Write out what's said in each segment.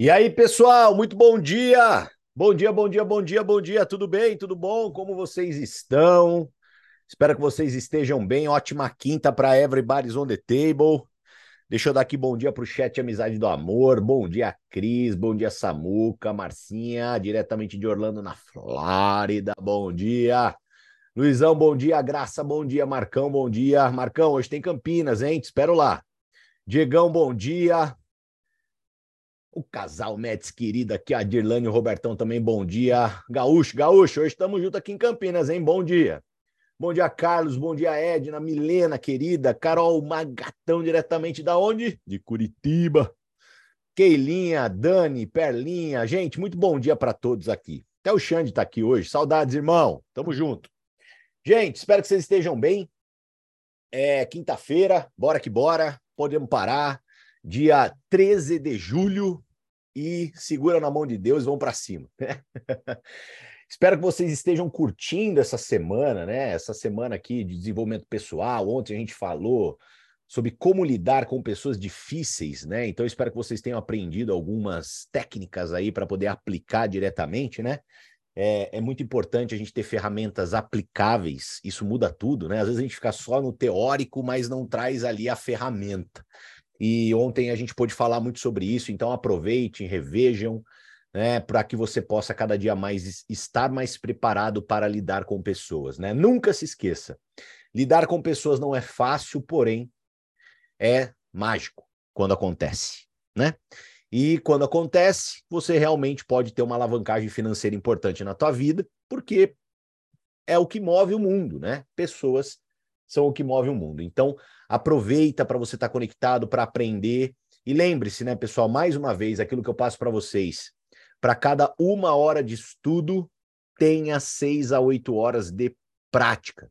E aí, pessoal, muito bom dia! Bom dia, bom dia, bom dia, bom dia, tudo bem? Tudo bom? Como vocês estão? Espero que vocês estejam bem. Ótima quinta para Everybody's on the Table. Deixa eu dar aqui bom dia para o chat Amizade do Amor. Bom dia, Cris. Bom dia, Samuca. Marcinha, diretamente de Orlando, na Flórida. Bom dia. Luizão, bom dia. Graça, bom dia. Marcão, bom dia. Marcão, hoje tem Campinas, hein? Te espero lá. Diegão, bom dia. O casal Mets querida aqui, a Dirlane e o Robertão também, bom dia. Gaúcho, Gaúcho, hoje estamos juntos aqui em Campinas, hein? Bom dia. Bom dia, Carlos. Bom dia, Edna, Milena, querida. Carol Magatão, diretamente da onde? De Curitiba. Keilinha, Dani, Perlinha. Gente, muito bom dia para todos aqui. Até o Xande está aqui hoje. Saudades, irmão. Tamo junto. Gente, espero que vocês estejam bem. É quinta-feira, bora que bora. Podemos parar. Dia 13 de julho, e segura na mão de Deus e vão para cima. Espero que vocês estejam curtindo essa semana, né? Essa semana aqui de desenvolvimento pessoal. Ontem a gente falou sobre como lidar com pessoas difíceis, né? Então espero que vocês tenham aprendido algumas técnicas aí para poder aplicar diretamente, né? É, é, muito importante a gente ter ferramentas aplicáveis, isso muda tudo, né? Às vezes a gente fica só no teórico, mas não traz ali a ferramenta. E ontem a gente pôde falar muito sobre isso, então aproveitem, revejam, né, para que você possa cada dia mais estar mais preparado para lidar com pessoas, né? Nunca se esqueça. Lidar com pessoas não é fácil, porém é mágico quando acontece, né? E quando acontece, você realmente pode ter uma alavancagem financeira importante na tua vida, porque é o que move o mundo, né? Pessoas são o que move o mundo. Então, aproveita para você estar tá conectado, para aprender. E lembre-se, né, pessoal, mais uma vez, aquilo que eu passo para vocês. Para cada uma hora de estudo, tenha seis a oito horas de prática.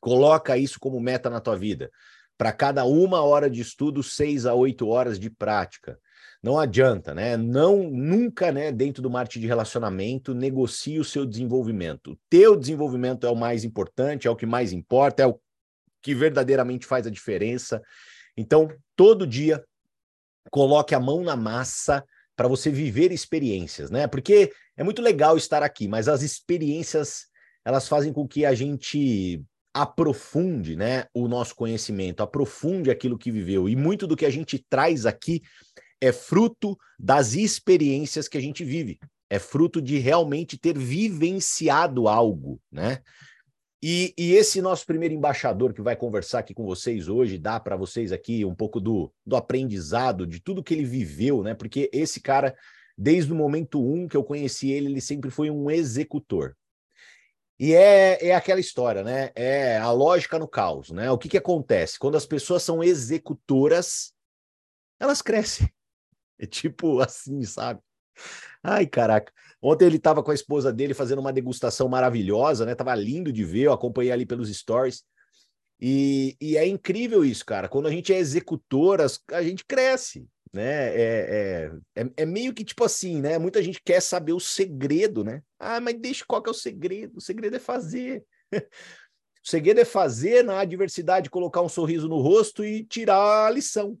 Coloca isso como meta na tua vida. Para cada uma hora de estudo, seis a oito horas de prática. Não adianta, né? Não nunca, né, dentro do marketing de relacionamento, negocie o seu desenvolvimento. O teu desenvolvimento é o mais importante, é o que mais importa, é o que verdadeiramente faz a diferença. Então, todo dia coloque a mão na massa para você viver experiências, né? Porque é muito legal estar aqui, mas as experiências elas fazem com que a gente aprofunde, né, o nosso conhecimento, aprofunde aquilo que viveu. E muito do que a gente traz aqui é fruto das experiências que a gente vive. É fruto de realmente ter vivenciado algo, né? E, e, esse nosso primeiro embaixador que vai conversar aqui com vocês hoje, dá para vocês aqui um pouco do, do aprendizado, de tudo que ele viveu, né? Porque esse cara, desde o momento um que eu conheci ele, ele sempre foi um executor. E é, é aquela história, né? É a lógica no caos, né? O que, que acontece? Quando as pessoas são executoras, elas crescem. É tipo assim, sabe? Ai, caraca. Ontem ele estava com a esposa dele fazendo uma degustação maravilhosa, né? Tava lindo de ver, eu acompanhei ali pelos stories. E, e é incrível isso, cara. Quando a gente é executor, a gente cresce, né? É, é, é, é, meio que tipo assim, né? Muita gente quer saber o segredo, né? Ah, mas deixa qual que é o segredo? O segredo é fazer. o segredo é fazer na adversidade, colocar um sorriso no rosto e tirar a lição.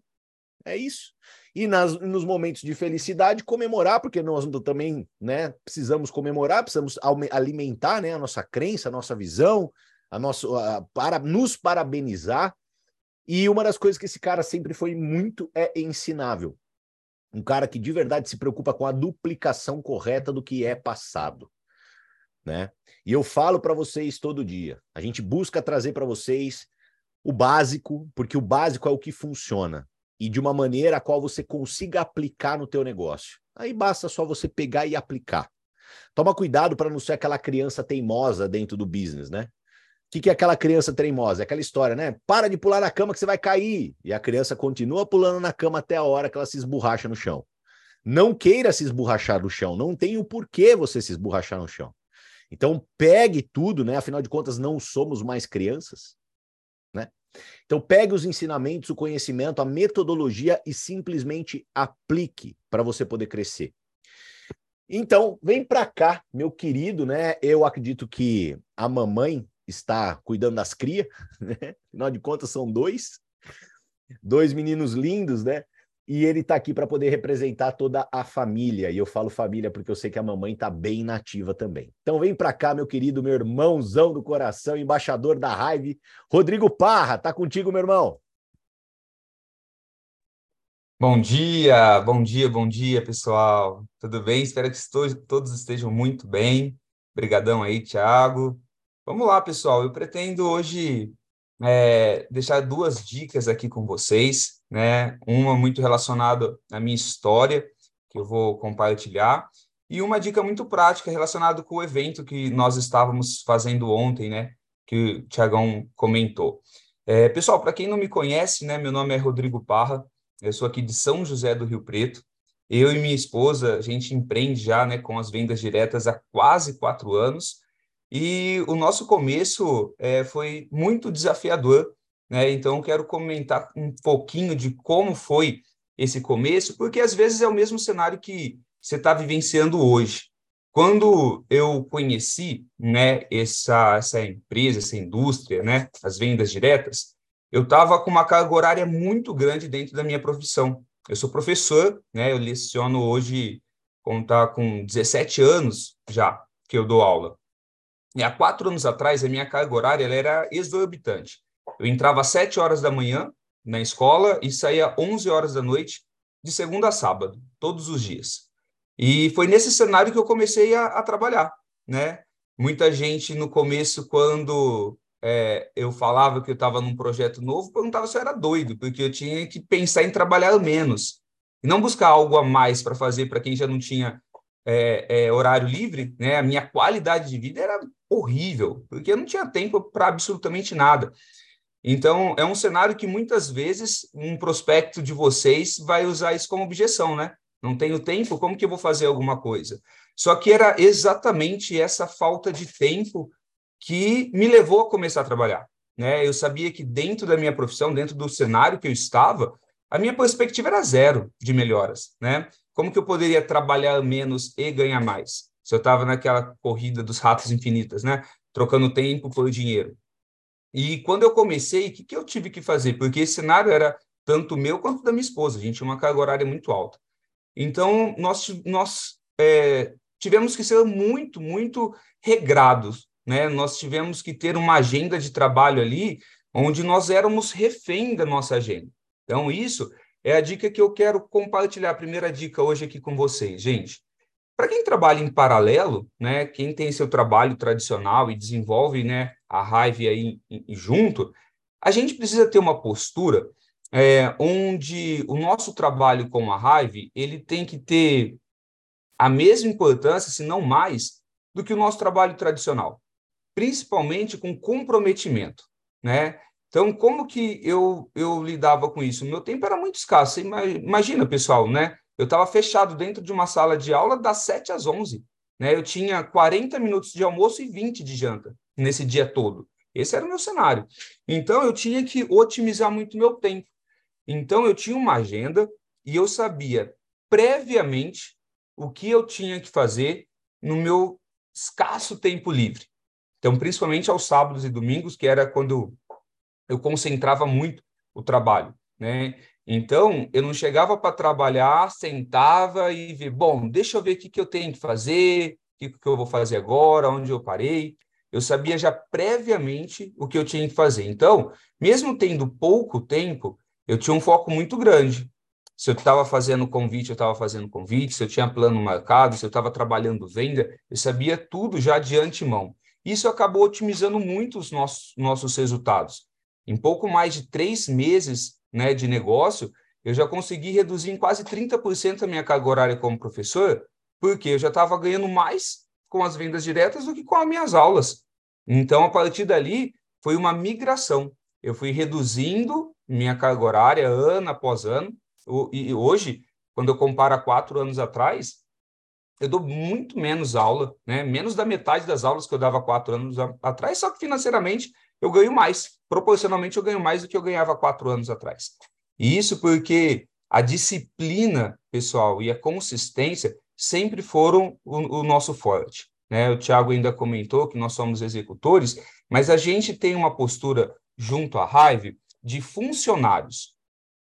É isso e nas, nos momentos de felicidade comemorar, porque nós também né, precisamos comemorar, precisamos alimentar né, a nossa crença, a nossa visão, a nossa, a, para nos parabenizar. E uma das coisas que esse cara sempre foi muito é ensinável. Um cara que de verdade se preocupa com a duplicação correta do que é passado. Né? E eu falo para vocês todo dia. A gente busca trazer para vocês o básico, porque o básico é o que funciona e de uma maneira a qual você consiga aplicar no teu negócio. Aí basta só você pegar e aplicar. Toma cuidado para não ser aquela criança teimosa dentro do business, né? O que, que é aquela criança teimosa? É aquela história, né? Para de pular na cama que você vai cair. E a criança continua pulando na cama até a hora que ela se esborracha no chão. Não queira se esborrachar no chão. Não tem o porquê você se esborrachar no chão. Então, pegue tudo, né? Afinal de contas, não somos mais crianças. Então, pegue os ensinamentos, o conhecimento, a metodologia e simplesmente aplique para você poder crescer. Então, vem para cá, meu querido, né? Eu acredito que a mamãe está cuidando das crias, né? Afinal de contas, são dois, dois meninos lindos, né? E ele está aqui para poder representar toda a família. E eu falo família porque eu sei que a mamãe está bem nativa também. Então vem para cá, meu querido, meu irmãozão do coração, embaixador da raiva, Rodrigo Parra. Tá contigo, meu irmão. Bom dia, bom dia, bom dia, pessoal. Tudo bem? Espero que todos estejam muito bem. Obrigadão aí, Thiago. Vamos lá, pessoal. Eu pretendo hoje é, deixar duas dicas aqui com vocês, né? Uma muito relacionada à minha história, que eu vou compartilhar, e uma dica muito prática relacionada com o evento que nós estávamos fazendo ontem, né? Que o Tiagão comentou. É, pessoal, para quem não me conhece, né? Meu nome é Rodrigo Parra, eu sou aqui de São José do Rio Preto. Eu e minha esposa, a gente empreende já, né, com as vendas diretas há quase quatro anos. E o nosso começo é, foi muito desafiador, né? Então, quero comentar um pouquinho de como foi esse começo, porque às vezes é o mesmo cenário que você está vivenciando hoje. Quando eu conheci, né, essa, essa empresa, essa indústria, né, as vendas diretas, eu estava com uma carga horária muito grande dentro da minha profissão. Eu sou professor, né, eu leciono hoje, contar com 17 anos já que eu dou aula. E há quatro anos atrás, a minha carga horária era exorbitante. Eu entrava às sete horas da manhã na escola e saía às 11 horas da noite, de segunda a sábado, todos os dias. E foi nesse cenário que eu comecei a, a trabalhar, né? Muita gente no começo, quando é, eu falava que eu estava num projeto novo, perguntava se eu era doido, porque eu tinha que pensar em trabalhar menos e não buscar algo a mais para fazer para quem já não tinha é, é, horário livre, né? A minha qualidade de vida era horrível, porque eu não tinha tempo para absolutamente nada. Então, é um cenário que muitas vezes um prospecto de vocês vai usar isso como objeção, né? Não tenho tempo, como que eu vou fazer alguma coisa? Só que era exatamente essa falta de tempo que me levou a começar a trabalhar. Né? Eu sabia que dentro da minha profissão, dentro do cenário que eu estava, a minha perspectiva era zero de melhoras. Né? Como que eu poderia trabalhar menos e ganhar mais? Se eu estava naquela corrida dos ratos infinitas, né? Trocando tempo por dinheiro. E quando eu comecei, o que, que eu tive que fazer? Porque esse cenário era tanto meu quanto da minha esposa. A gente tinha uma carga horária muito alta. Então, nós, nós é, tivemos que ser muito, muito regrados. Né? Nós tivemos que ter uma agenda de trabalho ali onde nós éramos refém da nossa agenda. Então, isso é a dica que eu quero compartilhar, a primeira dica hoje aqui com vocês, gente. Para quem trabalha em paralelo, né, quem tem seu trabalho tradicional e desenvolve né, a raiva aí junto, a gente precisa ter uma postura é, onde o nosso trabalho com a raiva ele tem que ter a mesma importância, se não mais, do que o nosso trabalho tradicional, principalmente com comprometimento, né? Então, como que eu, eu lidava com isso? O meu tempo era muito escasso. Imagina, pessoal, né? Eu estava fechado dentro de uma sala de aula das 7 às 11. Né? Eu tinha 40 minutos de almoço e 20 de janta nesse dia todo. Esse era o meu cenário. Então, eu tinha que otimizar muito meu tempo. Então, eu tinha uma agenda e eu sabia previamente o que eu tinha que fazer no meu escasso tempo livre. Então, principalmente aos sábados e domingos, que era quando eu concentrava muito o trabalho, né? Então, eu não chegava para trabalhar, sentava e via, bom, deixa eu ver o que, que eu tenho que fazer, o que, que eu vou fazer agora, onde eu parei. Eu sabia já previamente o que eu tinha que fazer. Então, mesmo tendo pouco tempo, eu tinha um foco muito grande. Se eu estava fazendo convite, eu estava fazendo convite. Se eu tinha plano marcado, se eu estava trabalhando venda, eu sabia tudo já de antemão. Isso acabou otimizando muito os nossos, nossos resultados. Em pouco mais de três meses né, de negócio, eu já consegui reduzir em quase 30% a minha carga horária como professor, porque eu já estava ganhando mais com as vendas diretas do que com as minhas aulas. Então, a partir dali, foi uma migração. Eu fui reduzindo minha carga horária ano após ano, e hoje, quando eu comparo a quatro anos atrás, eu dou muito menos aula, né? menos da metade das aulas que eu dava quatro anos atrás, só que financeiramente eu ganho mais. Proporcionalmente, eu ganho mais do que eu ganhava quatro anos atrás. E isso porque a disciplina, pessoal, e a consistência sempre foram o, o nosso forte. Né? O Tiago ainda comentou que nós somos executores, mas a gente tem uma postura junto à Hive de funcionários.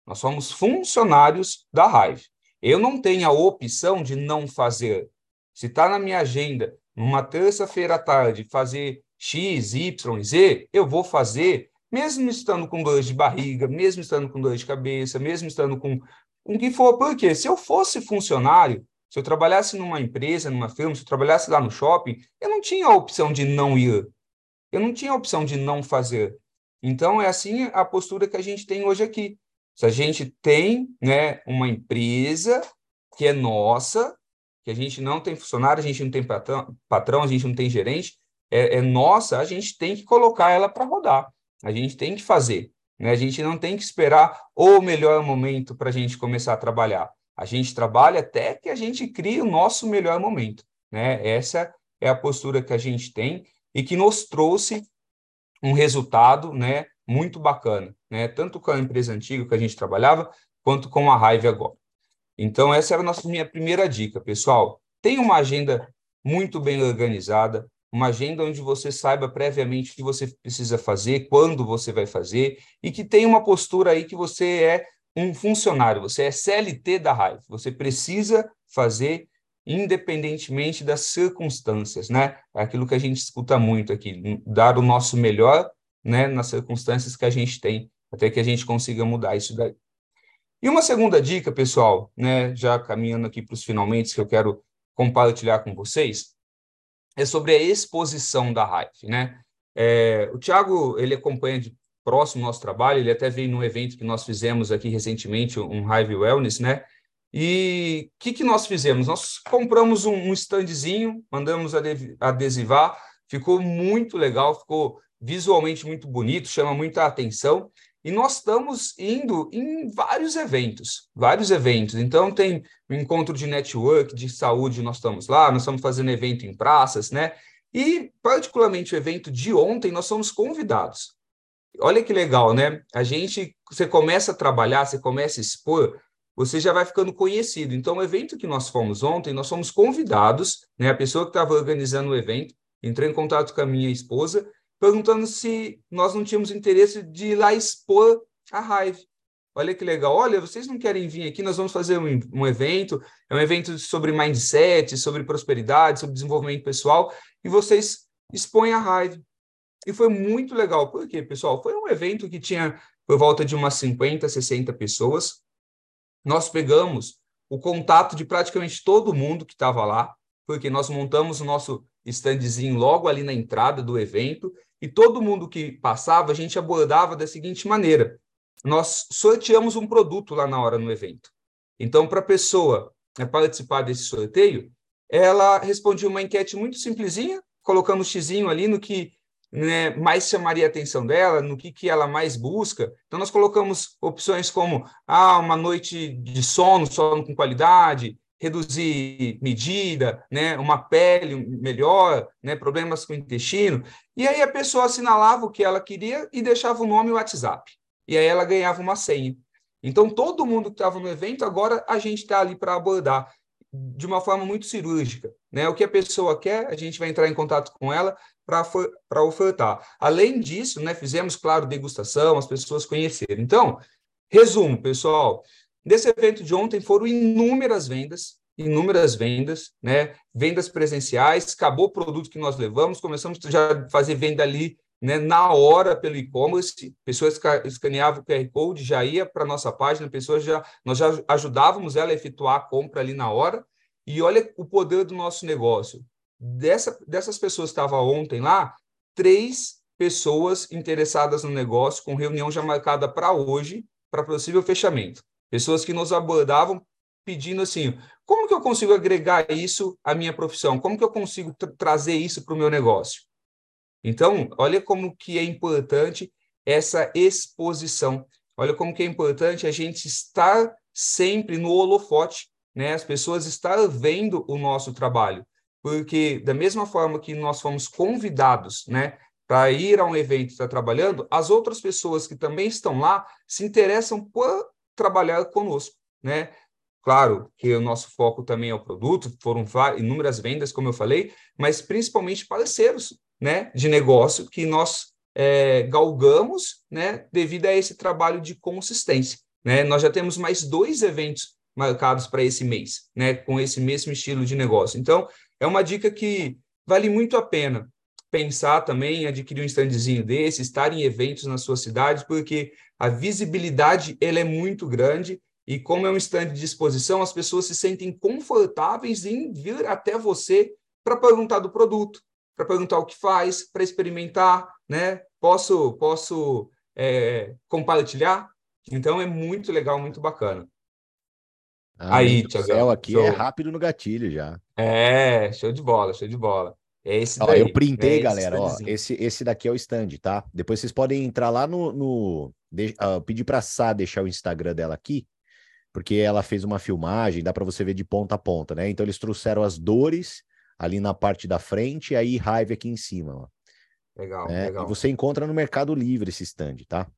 Nós somos funcionários da Hive. Eu não tenho a opção de não fazer. Se está na minha agenda, numa terça-feira à tarde, fazer X, Y, Z, eu vou fazer, mesmo estando com dor de barriga, mesmo estando com dor de cabeça, mesmo estando com o que for. Porque se eu fosse funcionário, se eu trabalhasse numa empresa, numa firma, se eu trabalhasse lá no shopping, eu não tinha a opção de não ir. Eu não tinha a opção de não fazer. Então, é assim a postura que a gente tem hoje aqui. Se a gente tem né, uma empresa que é nossa, que a gente não tem funcionário, a gente não tem patrão a gente não tem gerente, é, é nossa, a gente tem que colocar ela para rodar. A gente tem que fazer. Né? A gente não tem que esperar o melhor momento para a gente começar a trabalhar. A gente trabalha até que a gente crie o nosso melhor momento. Né? Essa é a postura que a gente tem e que nos trouxe um resultado né, muito bacana, né? tanto com a empresa antiga que a gente trabalhava, quanto com a Hive agora. Então, essa era a nossa, minha primeira dica, pessoal. Tenha uma agenda muito bem organizada, uma agenda onde você saiba previamente o que você precisa fazer, quando você vai fazer, e que tenha uma postura aí que você é um funcionário, você é CLT da Hive, você precisa fazer independentemente das circunstâncias, né? É aquilo que a gente escuta muito aqui, dar o nosso melhor né, nas circunstâncias que a gente tem, até que a gente consiga mudar isso daí. E uma segunda dica, pessoal, né, já caminhando aqui para os finalmente, que eu quero compartilhar com vocês, é sobre a exposição da Hive, né? É, o Tiago, ele acompanha de próximo nosso trabalho, ele até veio num evento que nós fizemos aqui recentemente, um Hive Wellness, né? E o que, que nós fizemos? Nós compramos um, um standzinho, mandamos adesivar, ficou muito legal, ficou visualmente muito bonito, chama muita atenção. E nós estamos indo em vários eventos, vários eventos. Então, tem o encontro de network, de saúde, nós estamos lá, nós estamos fazendo evento em praças, né? E, particularmente, o evento de ontem, nós somos convidados. Olha que legal, né? A gente, você começa a trabalhar, você começa a expor, você já vai ficando conhecido. Então, o evento que nós fomos ontem, nós fomos convidados, né? A pessoa que estava organizando o evento entrou em contato com a minha esposa perguntando se nós não tínhamos interesse de ir lá expor a Hive. Olha que legal. Olha, vocês não querem vir aqui? Nós vamos fazer um, um evento. É um evento sobre mindset, sobre prosperidade, sobre desenvolvimento pessoal. E vocês expõem a Hive. E foi muito legal. Por quê, pessoal? Foi um evento que tinha por volta de umas 50, 60 pessoas. Nós pegamos o contato de praticamente todo mundo que estava lá, porque nós montamos o nosso standzinho logo ali na entrada do evento e todo mundo que passava, a gente abordava da seguinte maneira: nós sorteamos um produto lá na hora no evento. Então, para a pessoa né, participar desse sorteio, ela respondia uma enquete muito simplesinha, colocando o xizinho ali no que né, mais chamaria a atenção dela, no que, que ela mais busca. Então, nós colocamos opções como ah, uma noite de sono, sono com qualidade, reduzir medida, né, uma pele melhor, né, problemas com o intestino. E aí a pessoa assinalava o que ela queria e deixava o nome e o WhatsApp. E aí ela ganhava uma senha. Então, todo mundo que estava no evento, agora a gente está ali para abordar de uma forma muito cirúrgica. Né? O que a pessoa quer, a gente vai entrar em contato com ela para ofertar. Além disso, né, fizemos, claro, degustação, as pessoas conheceram. Então, resumo, pessoal, Desse evento de ontem foram inúmeras vendas, inúmeras vendas, né? Vendas presenciais, acabou o produto que nós levamos, começamos já a fazer venda ali né, na hora pelo e-commerce, pessoas escaneavam o QR Code, já ia para nossa página, pessoas já nós já ajudávamos ela a efetuar a compra ali na hora. E olha o poder do nosso negócio. Dessa, dessas pessoas que estavam ontem lá, três pessoas interessadas no negócio, com reunião já marcada para hoje, para possível fechamento. Pessoas que nos abordavam pedindo assim: como que eu consigo agregar isso à minha profissão? Como que eu consigo tra trazer isso para o meu negócio? Então, olha como que é importante essa exposição. Olha como que é importante a gente estar sempre no holofote, né? As pessoas estar vendo o nosso trabalho, porque da mesma forma que nós fomos convidados, né, para ir a um evento estar trabalhando, as outras pessoas que também estão lá se interessam por trabalhar conosco, né? Claro que o nosso foco também é o produto, foram inúmeras vendas, como eu falei, mas principalmente parceiros né, de negócio que nós é, galgamos né, devido a esse trabalho de consistência. né? Nós já temos mais dois eventos marcados para esse mês, né? Com esse mesmo estilo de negócio. Então, é uma dica que vale muito a pena pensar também em adquirir um standzinho desse, estar em eventos na sua cidade, porque a visibilidade ela é muito grande e como é um stand de exposição, as pessoas se sentem confortáveis em vir até você para perguntar do produto, para perguntar o que faz, para experimentar, né? Posso, posso é, compartilhar? Então é muito legal, muito bacana. Ah, Aí, Tiagão. aqui show. é rápido no gatilho já. É, show de bola, show de bola. É esse daí. Ó, eu printei, né? galera. Ó, esse, esse daqui é o stand, tá? Depois vocês podem entrar lá no. no de, uh, pedir pra Sá deixar o Instagram dela aqui, porque ela fez uma filmagem, dá para você ver de ponta a ponta, né? Então eles trouxeram as dores ali na parte da frente e aí raiva aqui em cima, ó. Legal, né? legal. E você encontra no Mercado Livre esse stand, tá?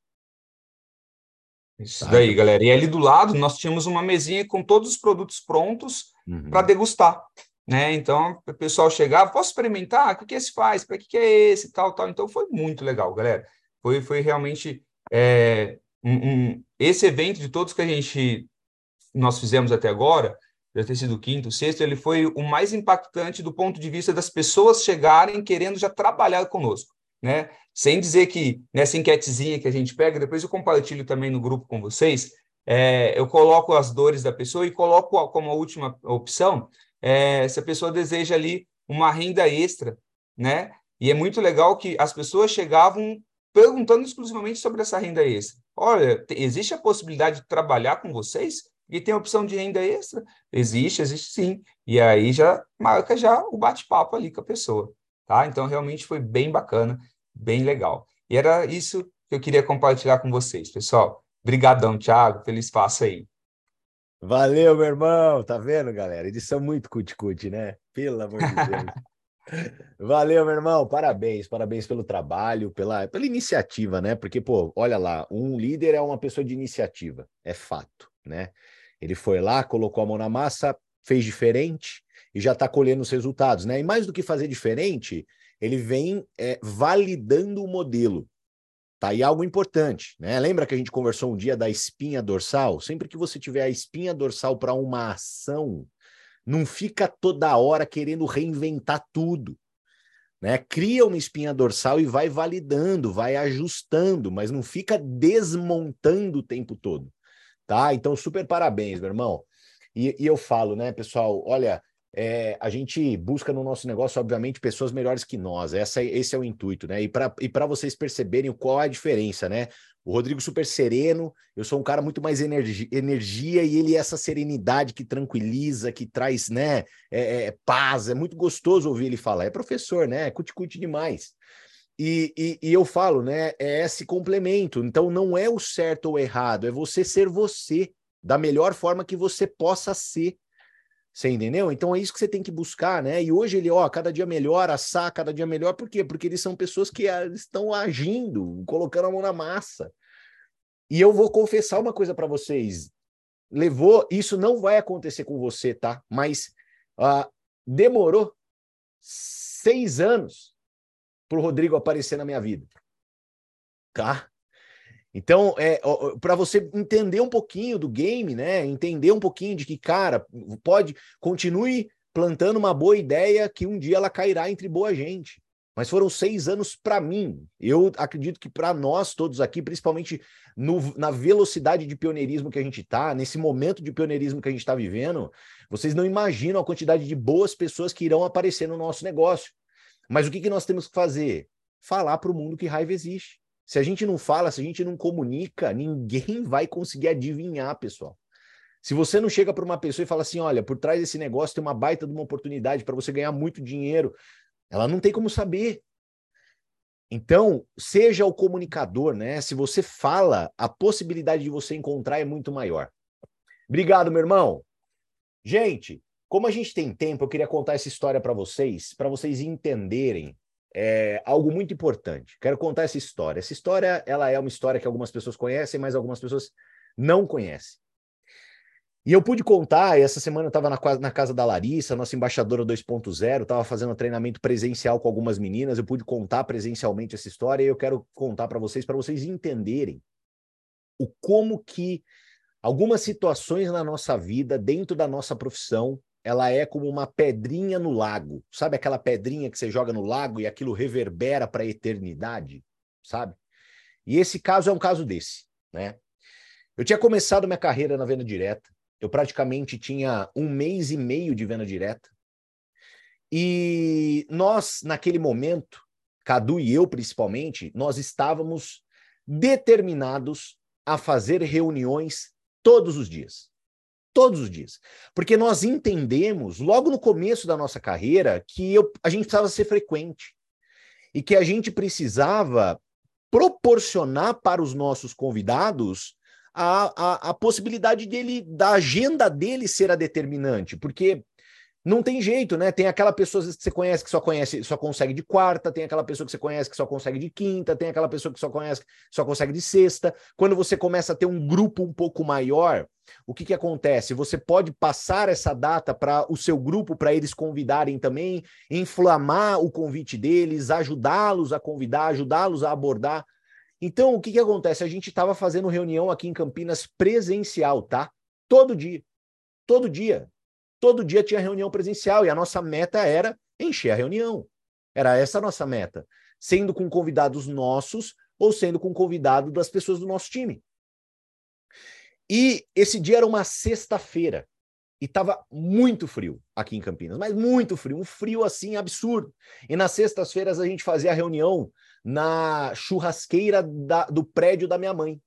Isso tá, daí, galera. E ali do lado nós tínhamos uma mesinha com todos os produtos prontos uhum. para degustar. Né? Então, o pessoal chegava, posso experimentar? O que, que esse faz? Para que, que é esse? Tal, tal. Então, foi muito legal, galera. Foi, foi realmente é, um, um, esse evento de todos que a gente nós fizemos até agora, já ter sido o quinto, o sexto, ele foi o mais impactante do ponto de vista das pessoas chegarem querendo já trabalhar conosco, né? Sem dizer que nessa enquetezinha que a gente pega, depois eu compartilho também no grupo com vocês, é, eu coloco as dores da pessoa e coloco como última opção é, se a pessoa deseja ali uma renda extra, né? E é muito legal que as pessoas chegavam perguntando exclusivamente sobre essa renda extra. Olha, existe a possibilidade de trabalhar com vocês? E tem a opção de renda extra? Existe, existe sim. E aí já marca já o bate-papo ali com a pessoa, tá? Então realmente foi bem bacana, bem legal. E era isso que eu queria compartilhar com vocês, pessoal. Brigadão, Thiago, feliz espaço aí. Valeu, meu irmão. Tá vendo, galera? Eles são muito cut-cut, né? Pelo amor de Deus. Valeu, meu irmão. Parabéns, parabéns pelo trabalho, pela, pela iniciativa, né? Porque, pô, olha lá, um líder é uma pessoa de iniciativa, é fato, né? Ele foi lá, colocou a mão na massa, fez diferente e já está colhendo os resultados, né? E mais do que fazer diferente, ele vem é, validando o modelo. Tá aí algo importante, né? Lembra que a gente conversou um dia da espinha dorsal? Sempre que você tiver a espinha dorsal para uma ação, não fica toda hora querendo reinventar tudo. Né? Cria uma espinha dorsal e vai validando, vai ajustando, mas não fica desmontando o tempo todo. Tá? Então, super parabéns, meu irmão. E, e eu falo, né, pessoal, olha, é, a gente busca no nosso negócio, obviamente, pessoas melhores que nós. Essa, esse é o intuito, né? E para vocês perceberem qual é a diferença, né? O Rodrigo super sereno, eu sou um cara muito mais energia, energia e ele é essa serenidade que tranquiliza, que traz, né, é, é, paz. É muito gostoso ouvir ele falar. É professor, né? É cuticute demais. E, e, e, eu falo, né? É esse complemento. Então não é o certo ou errado, é você ser você da melhor forma que você possa ser. Você entendeu? Então é isso que você tem que buscar, né? E hoje ele, ó, cada dia melhor, assar cada dia melhor, por quê? Porque eles são pessoas que ah, estão agindo, colocando a mão na massa. E eu vou confessar uma coisa para vocês. Levou, isso não vai acontecer com você, tá? Mas uh, demorou seis anos para o Rodrigo aparecer na minha vida. Tá? Então, é, para você entender um pouquinho do game, né? Entender um pouquinho de que, cara, pode continue plantando uma boa ideia que um dia ela cairá entre boa gente. Mas foram seis anos para mim. Eu acredito que para nós todos aqui, principalmente no, na velocidade de pioneirismo que a gente está, nesse momento de pioneirismo que a gente está vivendo, vocês não imaginam a quantidade de boas pessoas que irão aparecer no nosso negócio. Mas o que, que nós temos que fazer? Falar para o mundo que raiva existe. Se a gente não fala, se a gente não comunica, ninguém vai conseguir adivinhar, pessoal. Se você não chega para uma pessoa e fala assim: olha, por trás desse negócio tem uma baita de uma oportunidade para você ganhar muito dinheiro, ela não tem como saber. Então, seja o comunicador, né? Se você fala, a possibilidade de você encontrar é muito maior. Obrigado, meu irmão. Gente, como a gente tem tempo, eu queria contar essa história para vocês, para vocês entenderem é, algo muito importante. Quero contar essa história. Essa história, ela é uma história que algumas pessoas conhecem, mas algumas pessoas não conhecem. E eu pude contar, essa semana eu estava na, na, casa da Larissa, nossa embaixadora 2.0, estava fazendo treinamento presencial com algumas meninas, eu pude contar presencialmente essa história e eu quero contar para vocês, para vocês entenderem o como que Algumas situações na nossa vida, dentro da nossa profissão, ela é como uma pedrinha no lago. Sabe aquela pedrinha que você joga no lago e aquilo reverbera para a eternidade, sabe? E esse caso é um caso desse, né? Eu tinha começado minha carreira na venda direta. Eu praticamente tinha um mês e meio de venda direta. E nós, naquele momento, Cadu e eu principalmente, nós estávamos determinados a fazer reuniões todos os dias. Todos os dias. Porque nós entendemos, logo no começo da nossa carreira, que eu, a gente precisava ser frequente. E que a gente precisava proporcionar para os nossos convidados a, a, a possibilidade dele, da agenda dele ser a determinante. Porque não tem jeito, né? Tem aquela pessoa que você conhece que só conhece, só consegue de quarta, tem aquela pessoa que você conhece que só consegue de quinta, tem aquela pessoa que só conhece só consegue de sexta. Quando você começa a ter um grupo um pouco maior, o que que acontece? Você pode passar essa data para o seu grupo, para eles convidarem também, inflamar o convite deles, ajudá-los a convidar, ajudá-los a abordar. Então, o que que acontece? A gente estava fazendo reunião aqui em Campinas presencial, tá? Todo dia. Todo dia todo dia tinha reunião presencial e a nossa meta era encher a reunião. Era essa a nossa meta, sendo com convidados nossos ou sendo com convidado das pessoas do nosso time. E esse dia era uma sexta-feira e estava muito frio aqui em Campinas, mas muito frio, um frio assim absurdo. E nas sextas-feiras a gente fazia a reunião na churrasqueira da, do prédio da minha mãe.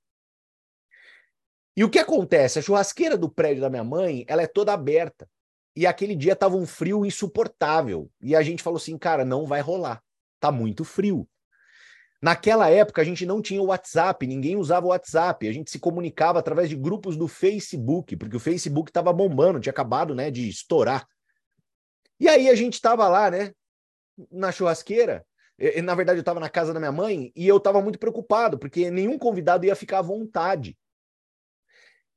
E o que acontece? A churrasqueira do prédio da minha mãe, ela é toda aberta. E aquele dia tava um frio insuportável. E a gente falou assim, cara, não vai rolar. Tá muito frio. Naquela época a gente não tinha o WhatsApp, ninguém usava o WhatsApp, a gente se comunicava através de grupos do Facebook, porque o Facebook estava bombando, tinha acabado, né, de estourar. E aí a gente estava lá, né, na churrasqueira. Na verdade, eu estava na casa da minha mãe e eu estava muito preocupado, porque nenhum convidado ia ficar à vontade.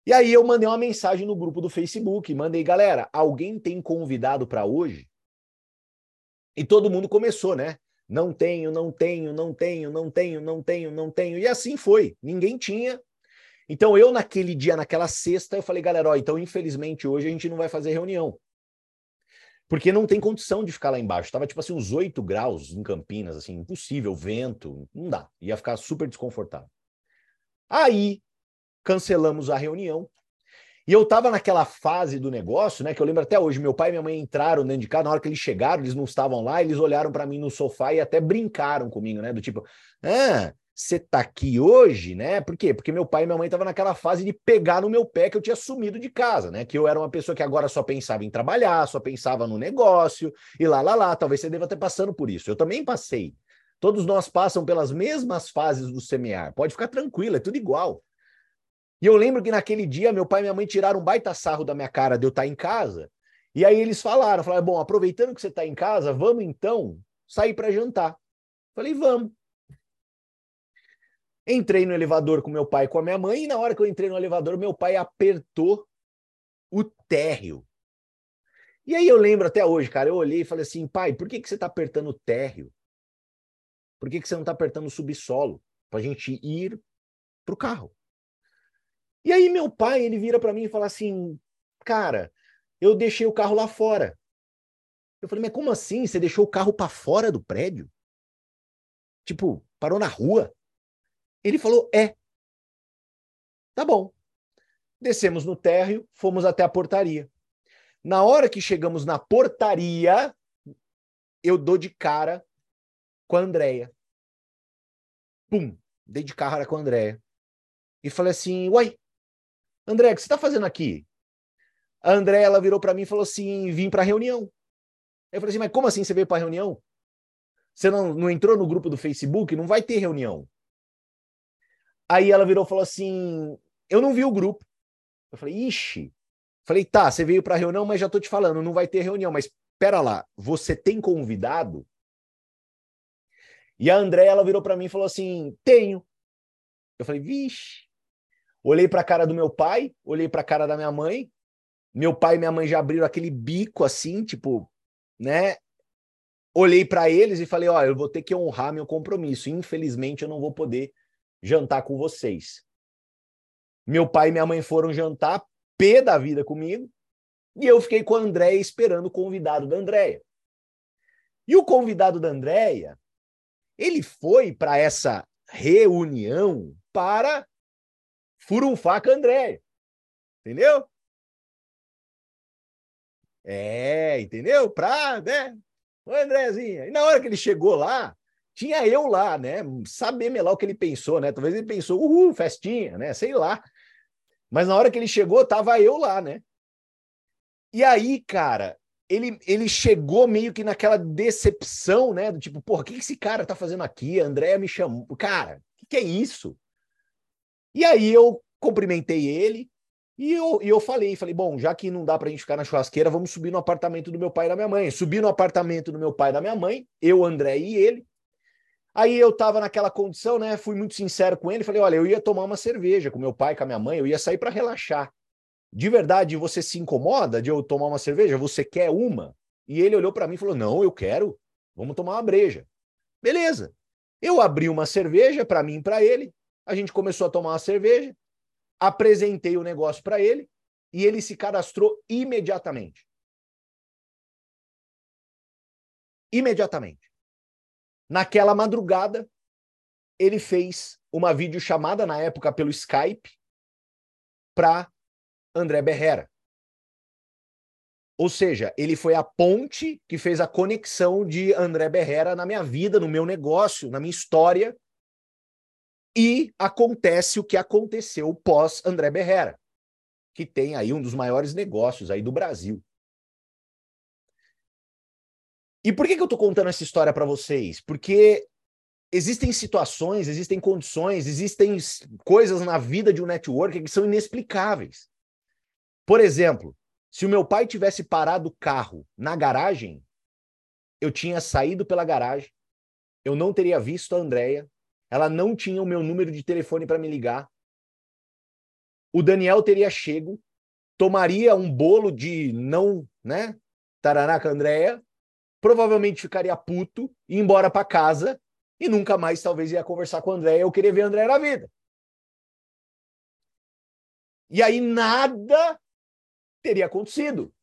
E aí eu mandei uma mensagem no grupo do Facebook, mandei, galera, alguém tem convidado para hoje? E todo mundo começou, né? Não tenho, não tenho, não tenho, não tenho, não tenho, não tenho. E assim foi. Ninguém tinha. Então eu naquele dia, naquela sexta, eu falei, galera, ó, então infelizmente hoje a gente não vai fazer reunião. Porque não tem condição de ficar lá embaixo. Tava tipo assim uns 8 graus em Campinas, assim, impossível, vento, não dá. Ia ficar super desconfortável. Aí cancelamos a reunião. E eu estava naquela fase do negócio, né? Que eu lembro até hoje, meu pai e minha mãe entraram dentro de casa, na hora que eles chegaram, eles não estavam lá, eles olharam para mim no sofá e até brincaram comigo, né? Do tipo, ah, você tá aqui hoje, né? Por quê? Porque meu pai e minha mãe estavam naquela fase de pegar no meu pé que eu tinha sumido de casa, né? Que eu era uma pessoa que agora só pensava em trabalhar, só pensava no negócio, e lá, lá, lá. Talvez você deva estar passando por isso. Eu também passei. Todos nós passam pelas mesmas fases do semear. Pode ficar tranquilo, é tudo igual. E eu lembro que naquele dia meu pai e minha mãe tiraram um baita sarro da minha cara de eu estar em casa. E aí eles falaram, falaram, bom, aproveitando que você está em casa, vamos então sair para jantar. Falei, vamos. Entrei no elevador com meu pai e com a minha mãe, e na hora que eu entrei no elevador, meu pai apertou o térreo. E aí eu lembro até hoje, cara, eu olhei e falei assim, pai, por que, que você está apertando o térreo? Por que, que você não está apertando o subsolo? Para a gente ir para o carro. E aí meu pai, ele vira para mim e fala assim, cara, eu deixei o carro lá fora. Eu falei, mas como assim? Você deixou o carro para fora do prédio? Tipo, parou na rua? Ele falou, é. Tá bom. Descemos no térreo, fomos até a portaria. Na hora que chegamos na portaria, eu dou de cara com a Andréia. Pum, dei de cara com a Andréia. E falei assim, uai, André, o que você está fazendo aqui? A André, ela virou para mim e falou assim: vim para reunião. Eu falei assim: mas como assim você veio para reunião? Você não, não entrou no grupo do Facebook? Não vai ter reunião. Aí ela virou e falou assim: eu não vi o grupo. Eu falei: ixi. Falei: tá, você veio para reunião, mas já tô te falando, não vai ter reunião. Mas pera lá, você tem convidado? E a André, ela virou para mim e falou assim: tenho. Eu falei: vixe. Olhei para a cara do meu pai, olhei para a cara da minha mãe. Meu pai e minha mãe já abriram aquele bico assim, tipo, né? Olhei para eles e falei: "Ó, eu vou ter que honrar meu compromisso. Infelizmente eu não vou poder jantar com vocês". Meu pai e minha mãe foram jantar, pé da vida comigo, e eu fiquei com a Andréia esperando o convidado da Andréia. E o convidado da Andréia, ele foi para essa reunião para furunfar com a Andréia. Entendeu? É, entendeu? Pra, né? Ô, Andrézinha. E na hora que ele chegou lá, tinha eu lá, né? Saber lá o que ele pensou, né? Talvez ele pensou, uhul, festinha, né? Sei lá. Mas na hora que ele chegou, tava eu lá, né? E aí, cara, ele, ele chegou meio que naquela decepção, né? Do tipo, porra, o que esse cara tá fazendo aqui? A Andréia me chamou. Cara, o que, que é isso? E aí eu cumprimentei ele, e eu, e eu falei, falei, bom, já que não dá pra gente ficar na churrasqueira, vamos subir no apartamento do meu pai e da minha mãe. Subi no apartamento do meu pai e da minha mãe, eu, André e ele. Aí eu tava naquela condição, né? Fui muito sincero com ele, falei, olha, eu ia tomar uma cerveja com meu pai, com a minha mãe, eu ia sair para relaxar. De verdade, você se incomoda de eu tomar uma cerveja? Você quer uma? E ele olhou para mim e falou: "Não, eu quero. Vamos tomar uma breja". Beleza. Eu abri uma cerveja para mim e para ele. A gente começou a tomar uma cerveja apresentei o negócio para ele e ele se cadastrou imediatamente. Imediatamente. Naquela madrugada, ele fez uma videochamada na época pelo Skype para André Berrera. Ou seja, ele foi a ponte que fez a conexão de André Berrera na minha vida, no meu negócio, na minha história, e acontece o que aconteceu pós André Berrera, que tem aí um dos maiores negócios aí do Brasil. E por que, que eu estou contando essa história para vocês? Porque existem situações, existem condições, existem coisas na vida de um networker que são inexplicáveis. Por exemplo, se o meu pai tivesse parado o carro na garagem, eu tinha saído pela garagem, eu não teria visto a Andrea, ela não tinha o meu número de telefone para me ligar. O Daniel teria chego, tomaria um bolo de não, né? Taranaca Andréia, provavelmente ficaria puto, ia embora para casa e nunca mais talvez ia conversar com a Andréia. Eu queria ver a Andréia na vida. E aí nada teria acontecido.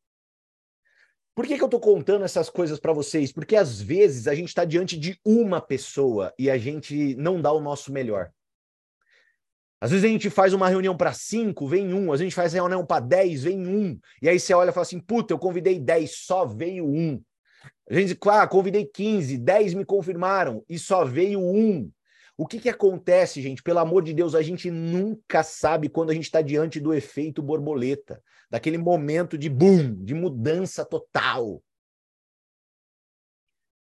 Por que, que eu estou contando essas coisas para vocês? Porque às vezes a gente está diante de uma pessoa e a gente não dá o nosso melhor. Às vezes a gente faz uma reunião para cinco, vem um. Às vezes a gente faz reunião para dez, vem um. E aí você olha e fala assim: puta, eu convidei dez, só veio um. A gente, ah, convidei 15, 10 me confirmaram e só veio um. O que, que acontece, gente? Pelo amor de Deus, a gente nunca sabe quando a gente está diante do efeito borboleta, daquele momento de boom, de mudança total.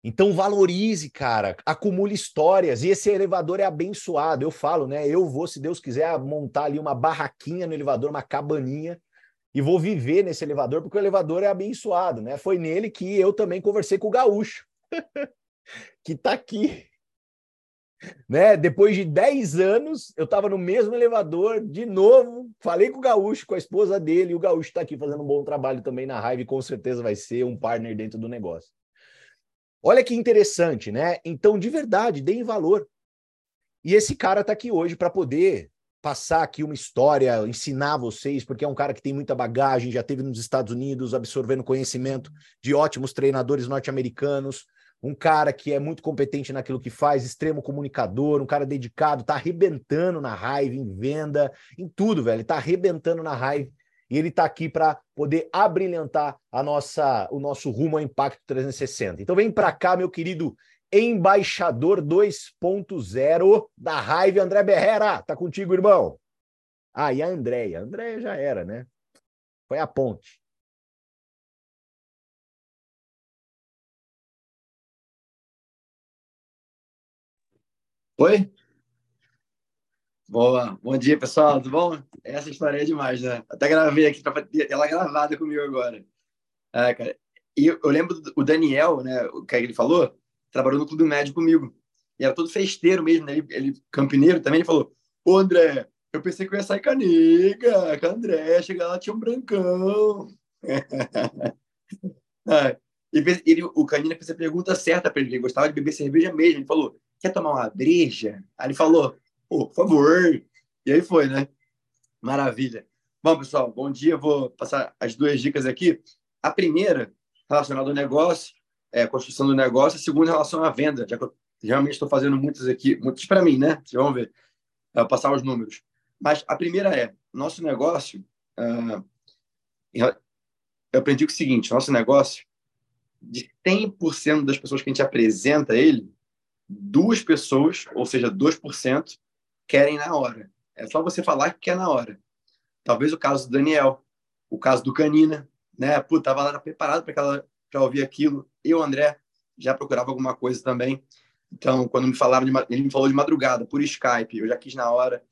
Então valorize, cara, acumule histórias e esse elevador é abençoado. Eu falo, né? Eu vou, se Deus quiser, montar ali uma barraquinha no elevador, uma cabaninha e vou viver nesse elevador porque o elevador é abençoado, né? Foi nele que eu também conversei com o gaúcho, que está aqui né? Depois de 10 anos, eu estava no mesmo elevador, de novo, falei com o Gaúcho, com a esposa dele, e o Gaúcho está aqui fazendo um bom trabalho também na Raiva, e com certeza vai ser um partner dentro do negócio. Olha que interessante, né? Então, de verdade, deem valor. E esse cara está aqui hoje para poder passar aqui uma história, ensinar vocês, porque é um cara que tem muita bagagem, já teve nos Estados Unidos, absorvendo conhecimento de ótimos treinadores norte-americanos, um cara que é muito competente naquilo que faz, extremo comunicador, um cara dedicado, tá arrebentando na raiva, em venda, em tudo, velho. Ele tá arrebentando na raiva e ele tá aqui para poder abrilhantar a nossa, o nosso rumo ao Impacto 360. Então vem para cá, meu querido embaixador 2.0 da raiva, André Berrera. Tá contigo, irmão? Ah, e a Andréia. A Andréia já era, né? Foi a ponte. Oi? Boa, bom dia pessoal, tudo bom? Essa história é demais, né? Até gravei aqui ter ela gravada comigo agora. É, cara. E eu, lembro do Daniel, né? O que ele falou, trabalhou no Clube Médio comigo. E era todo festeiro mesmo, né? Ele, ele campineiro também. Ele falou: Ô André, eu pensei que eu ia sair com a nega, com a André, chegar lá tinha um brancão. é. E ele, o Canina fez a pergunta certa para ele, ele gostava de beber cerveja mesmo. Ele falou: quer tomar uma breja? Aí ele falou, por favor. E aí foi, né? Maravilha. Bom, pessoal, bom dia. Vou passar as duas dicas aqui. A primeira, relacionada ao negócio, é, construção do negócio. A segunda, em relação à venda, já que eu realmente estou fazendo muitas aqui, muitas para mim, né? Vocês vão ver. Vou passar os números. Mas a primeira é, nosso negócio, uh, eu aprendi o seguinte, nosso negócio, de 100% das pessoas que a gente apresenta ele, duas pessoas, ou seja, 2%, querem na hora. É só você falar que quer na hora. Talvez o caso do Daniel, o caso do Canina, né? Pô, tava lá preparado para ouvir aquilo. Eu, André, já procurava alguma coisa também. Então, quando me falaram, de, ele me falou de madrugada, por Skype, eu já quis na hora.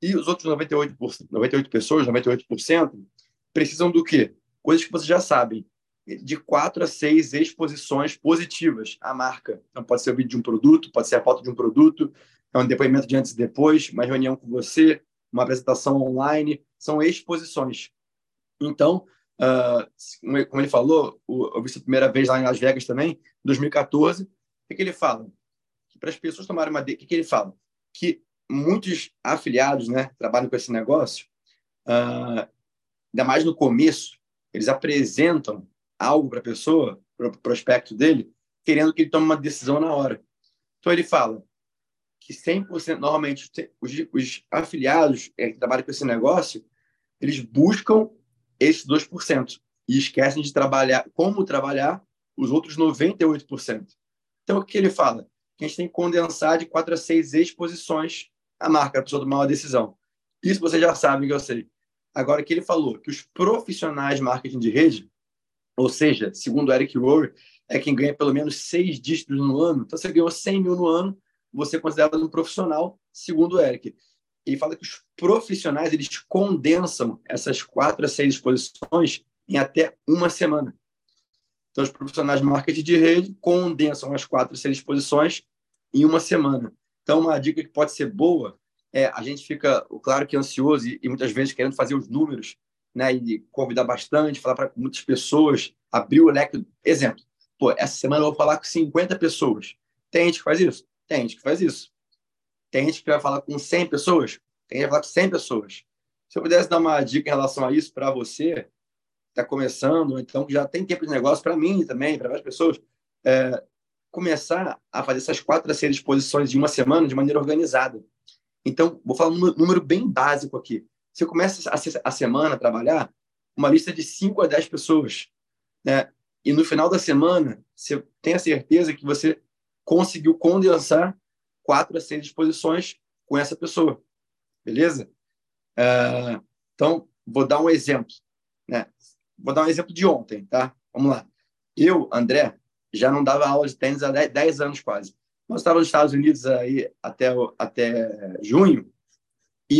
E os outros 98%, 98 pessoas, 98%, precisam do quê? Coisas que vocês já sabem. De quatro a seis exposições positivas à marca. Então, pode ser o vídeo de um produto, pode ser a foto de um produto, é um depoimento de antes e depois, uma reunião com você, uma apresentação online. São exposições. Então, uh, como ele falou, eu vi isso a primeira vez lá em Las Vegas também, 2014. O que, que ele fala? para as pessoas tomarem uma. O que, que ele fala? Que muitos afiliados né, trabalham com esse negócio, uh, ainda mais no começo, eles apresentam algo para a pessoa, para o prospecto dele, querendo que ele tome uma decisão na hora. Então, ele fala que 100%, normalmente, os, os afiliados é, que trabalham com esse negócio, eles buscam esses 2% e esquecem de trabalhar, como trabalhar os outros 98%. Então, o que ele fala? que a gente tem que condensar de quatro a seis exposições a marca, a pessoa tomar uma decisão. Isso vocês já sabem que eu sei. Agora, que ele falou que os profissionais de marketing de rede, ou seja, segundo Eric Rowe, é quem ganha pelo menos seis dígitos no ano. Então, você ganhou 100 mil no ano, você é considerado um profissional, segundo o Eric. Ele fala que os profissionais eles condensam essas quatro a seis exposições em até uma semana. Então, os profissionais de marketing de rede condensam as quatro, seis exposições em uma semana. Então, uma dica que pode ser boa é a gente fica, claro que ansioso e, e muitas vezes querendo fazer os números, né, e convidar bastante, falar para muitas pessoas, abrir o leque. Exemplo, pô, essa semana eu vou falar com 50 pessoas. Tem gente que faz isso? Tem gente que faz isso. Tem gente que vai falar com 100 pessoas? Tem gente que vai falar com 100 pessoas. Se eu pudesse dar uma dica em relação a isso para você, está começando, então já tem tempo de negócio para mim também, para várias pessoas, é, começar a fazer essas quatro a seis exposições de uma semana de maneira organizada. Então, vou falar um número bem básico aqui. Você começa a, semana a trabalhar uma lista de 5 a 10 pessoas, né? E no final da semana, você tem a certeza que você conseguiu condensar quatro a seis exposições com essa pessoa, beleza? É, então, vou dar um exemplo, né? Vou dar um exemplo de ontem, tá? Vamos lá. Eu, André, já não dava aula de tênis há 10 anos quase. Nós estávamos nos Estados Unidos aí até, até junho,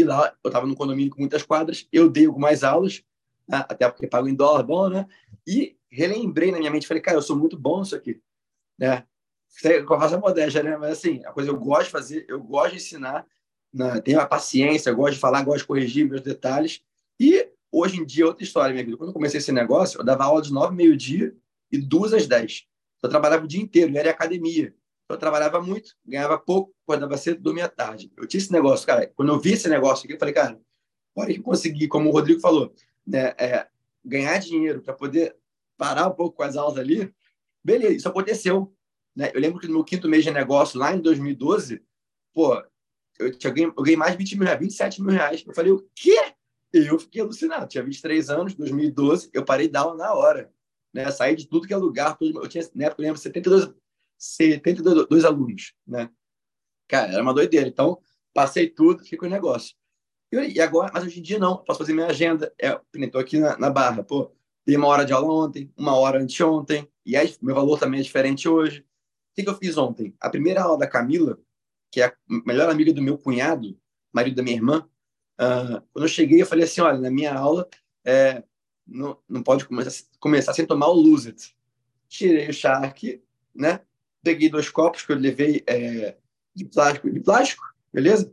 e lá eu estava num condomínio com muitas quadras, eu dei algumas aulas, né? até porque pago em dólar bom, né? E relembrei na minha mente, falei, cara, eu sou muito bom nisso aqui, né? Com a modéstia, né? Mas assim, a coisa eu gosto de fazer, eu gosto de ensinar, né? tenho a paciência, gosto de falar, gosto de corrigir meus detalhes, e Hoje em dia é outra história, minha vida. Quando eu comecei esse negócio, eu dava aula de nove, meio-dia e duas às dez. Eu trabalhava o dia inteiro, era academia. Eu trabalhava muito, ganhava pouco, acordava cedo, dormia tarde. Eu tinha esse negócio, cara. Quando eu vi esse negócio aqui, eu falei, cara, hora que eu consegui, como o Rodrigo falou, né, é, ganhar dinheiro para poder parar um pouco com as aulas ali, beleza, isso aconteceu. Né? Eu lembro que no meu quinto mês de negócio, lá em 2012, pô, eu, tinha, eu ganhei mais de 20 mil reais, 27 mil reais. Eu falei, o quê? Eu fiquei alucinado. Tinha 23 anos, 2012, eu parei de aula na hora. Né? Saí de tudo que é lugar. Tudo, eu tinha, na época, eu lembro, 72, 72 alunos. Né? Cara, era uma doideira. Então, passei tudo, fiquei com o negócio. E, agora, mas hoje em dia não. Posso fazer minha agenda. É, estou aqui na, na, barra. Pô, dei uma hora de aula ontem, uma hora anteontem. E aí, meu valor também é diferente hoje. O que, que eu fiz ontem? A primeira aula da Camila, que é a melhor amiga do meu cunhado, marido da minha irmã, Uh, quando eu cheguei, eu falei assim: olha, na minha aula, é, não, não pode começar, começar sem tomar o Lose It. Tirei o Shark, né? Peguei dois copos que eu levei é, de plástico, de plástico, beleza?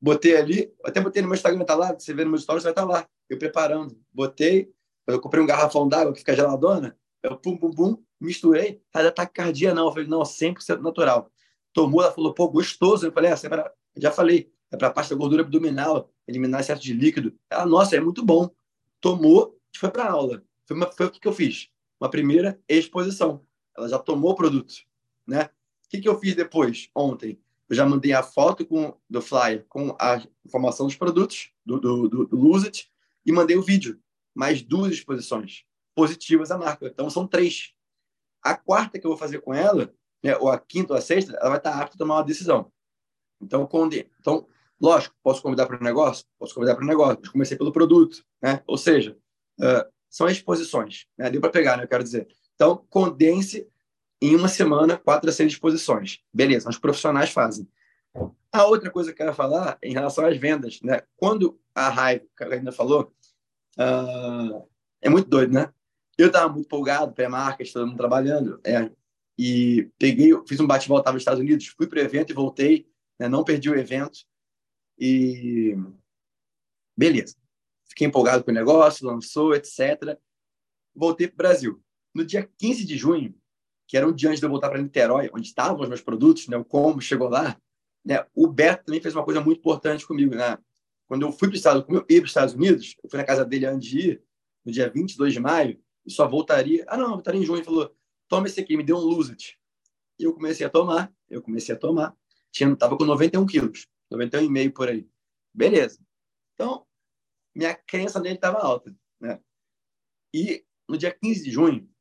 Botei ali, até botei no meu Instagram, tá lá, você vê no meu stories, vai estar tá lá. Eu preparando, botei, eu comprei um garrafão d'água que fica geladona, eu pum, pum, pum, misturei, tá da taquicardia não, eu falei, não, 100% natural. Tomou, ela falou, pô, gostoso, eu falei, ah, já falei, é para a parte da gordura abdominal, eliminar excesso de líquido. Ela, nossa, é muito bom. Tomou, foi para aula. Foi, uma, foi o que eu fiz. Uma primeira exposição. Ela já tomou o produto, né? O que, que eu fiz depois, ontem? Eu já mandei a foto com, do flyer com a informação dos produtos, do, do, do, do Lose It, e mandei o vídeo. Mais duas exposições positivas à marca. Então, são três. A quarta que eu vou fazer com ela, né, ou a quinta ou a sexta, ela vai estar apta a tomar uma decisão. Então, quando, então lógico, posso convidar para o negócio? Posso convidar para o negócio. Comecei pelo produto. Né? Ou seja, uh, são exposições. Né? Deu para pegar, né? eu quero dizer. Então, condense em uma semana quatro a seis exposições. Beleza, os profissionais fazem. A outra coisa que eu quero falar em relação às vendas, né? Quando a raiva, que a Karina falou, uh, é muito doido, né? Eu estava muito empolgado, pré-market, todo mundo trabalhando, é, e peguei, fiz um bate-volta nos Estados Unidos, fui para o evento e voltei, né? não perdi o evento, e beleza. Fiquei empolgado com o negócio, lançou, etc. Voltei para o Brasil. No dia 15 de junho, que era um dia antes de eu voltar para Niterói, onde estavam os meus produtos, né, o combo chegou lá, né, o Beto também fez uma coisa muito importante comigo. Né? Quando eu fui para os Estados, para os Estados Unidos, eu fui na casa dele antes de ir, no dia 22 de maio, e só voltaria. Ah, não, voltaria em junho. Ele falou: toma esse aqui, me deu um Lose. E eu comecei a tomar, eu comecei a tomar. Tinha, tava com 91 quilos, 91,5 por aí. Beleza. Então, minha crença nele estava alta. Né? E no dia 15 de junho,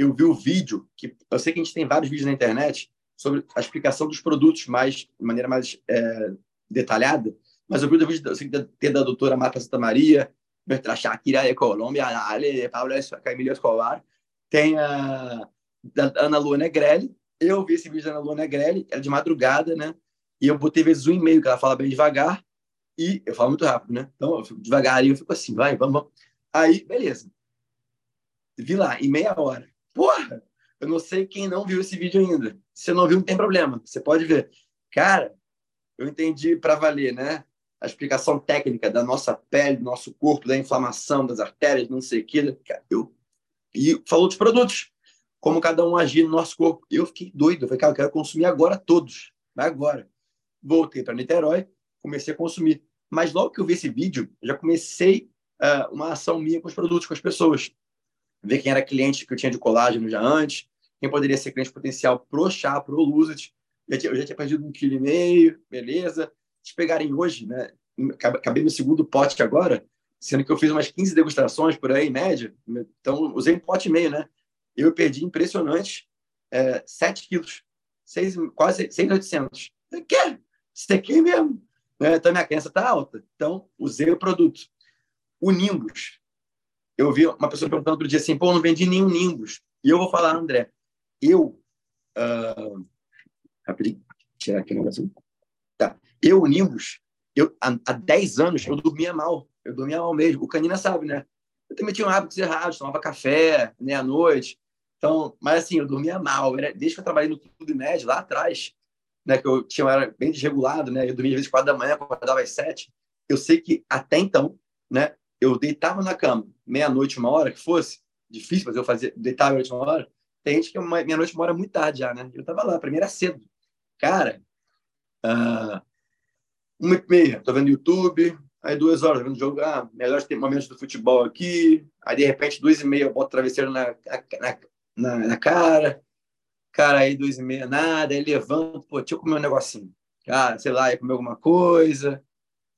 eu vi o vídeo, que eu sei que a gente tem vários vídeos na internet sobre a explicação dos produtos mais, de maneira mais é, detalhada, mas eu vi o vídeo eu que tem da doutora Marta Santa Maria, nuestra Shakira de Colômbia, Ale, Pablo Camilo Escobar, tem a da Ana Lua Negrelli, eu vi esse vídeo da Ana Lua Negrelli, era de madrugada, né? E eu botei vezes um e-mail, que ela fala bem devagar, e eu falo muito rápido, né? Então, eu fico devagarinho, eu fico assim, vai, vamos, vamos. Aí, beleza. Vi lá, em meia hora. Porra! Eu não sei quem não viu esse vídeo ainda. Se não viu, não tem problema. Você pode ver. Cara, eu entendi para valer, né? A explicação técnica da nossa pele, do nosso corpo, da inflamação, das artérias, não sei o que. Eu... E falou dos produtos. Como cada um agir no nosso corpo. Eu fiquei doido. Eu falei, cara, eu quero consumir agora todos. Agora. Voltei para Niterói, comecei a consumir. Mas logo que eu vi esse vídeo, já comecei uh, uma ação minha com os produtos, com as pessoas ver quem era cliente que eu tinha de colágeno já antes, quem poderia ser cliente potencial pro chá, pro Luzit. Eu, eu já tinha perdido um quilo e meio, beleza. Se pegarem hoje, né? Acabei no segundo pote agora, sendo que eu fiz umas 15 degustações por aí, em média. Então, usei um pote e meio, né? Eu perdi impressionante é, 7 quilos, 6, quase 6,800. Quê? Sequei mesmo. Né? Então, minha crença está alta. Então, usei o produto. O Nimbus, eu vi uma pessoa perguntando outro dia assim, pô, não vendi nenhum Nimbus. E eu vou falar, André, eu... Uh, rapidinho, tirar aqui o negócio. Tá. Eu, Nimbus, eu, há, há 10 anos, eu dormia mal. Eu dormia mal mesmo. O Canina sabe, né? Eu também tinha hábitos errados, tomava café, né, à noite. Então, mas assim, eu dormia mal. Era, desde que eu trabalhei no Clube Médio, lá atrás, né, que eu tinha, era bem desregulado, né? Eu dormia às vezes quatro da manhã, acordava às sete. Eu sei que até então, né, eu deitava na cama, meia-noite, uma hora que fosse, difícil, mas eu fazia, deitava meia-noite, uma hora. Tem gente que meia-noite, uma hora é muito tarde já, né? Eu tava lá, pra era cedo. Cara, uh, uma e meia, tô vendo YouTube, aí duas horas, vendo jogo, ah, melhores momentos do futebol aqui, aí de repente duas e meia eu boto travesseiro na, na, na, na cara, cara, aí duas e meia, nada, aí levanto, pô, deixa eu comer um negocinho. Cara, sei lá, ia comer alguma coisa,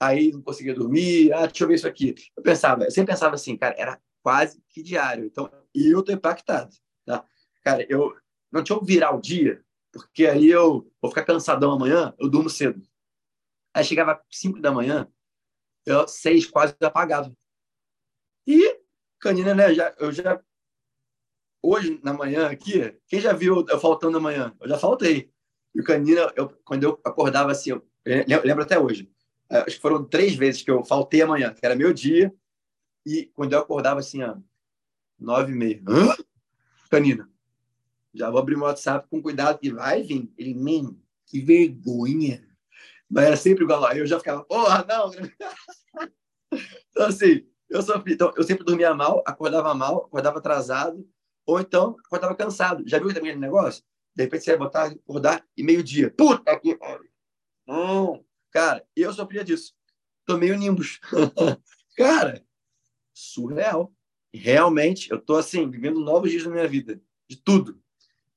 aí não conseguia dormir, ah, deixa eu ver isso aqui. Eu pensava, eu sempre pensava assim, cara, era quase que diário. Então, eu tô impactado, tá? Cara, eu não tinha que virar o dia, porque aí eu vou ficar cansadão amanhã, eu durmo cedo. Aí chegava 5 da manhã, eu seis quase apagava. E canina, né, já, eu já hoje na manhã aqui, quem já viu eu faltando amanhã? Eu já faltei. E o canina, eu, quando eu acordava assim, eu, eu lembro até hoje acho que foram três vezes que eu faltei amanhã, que era meu dia, e quando eu acordava assim, ó, nove e meia. Hã? Canina, já vou abrir meu WhatsApp com cuidado que vai vir. Ele, nem, que vergonha. Mas era sempre igual lá. Eu já ficava, porra, não. então, assim, eu sofri. Então, eu sempre dormia mal, acordava mal, acordava atrasado, ou então acordava cansado. Já viu também o negócio? De repente você vai botar, acordar e meio-dia. Puta que pariu. Não. Cara, eu sofria disso. Tomei o Nimbus. cara, surreal. Realmente, eu tô assim, vivendo novos dias da minha vida, de tudo.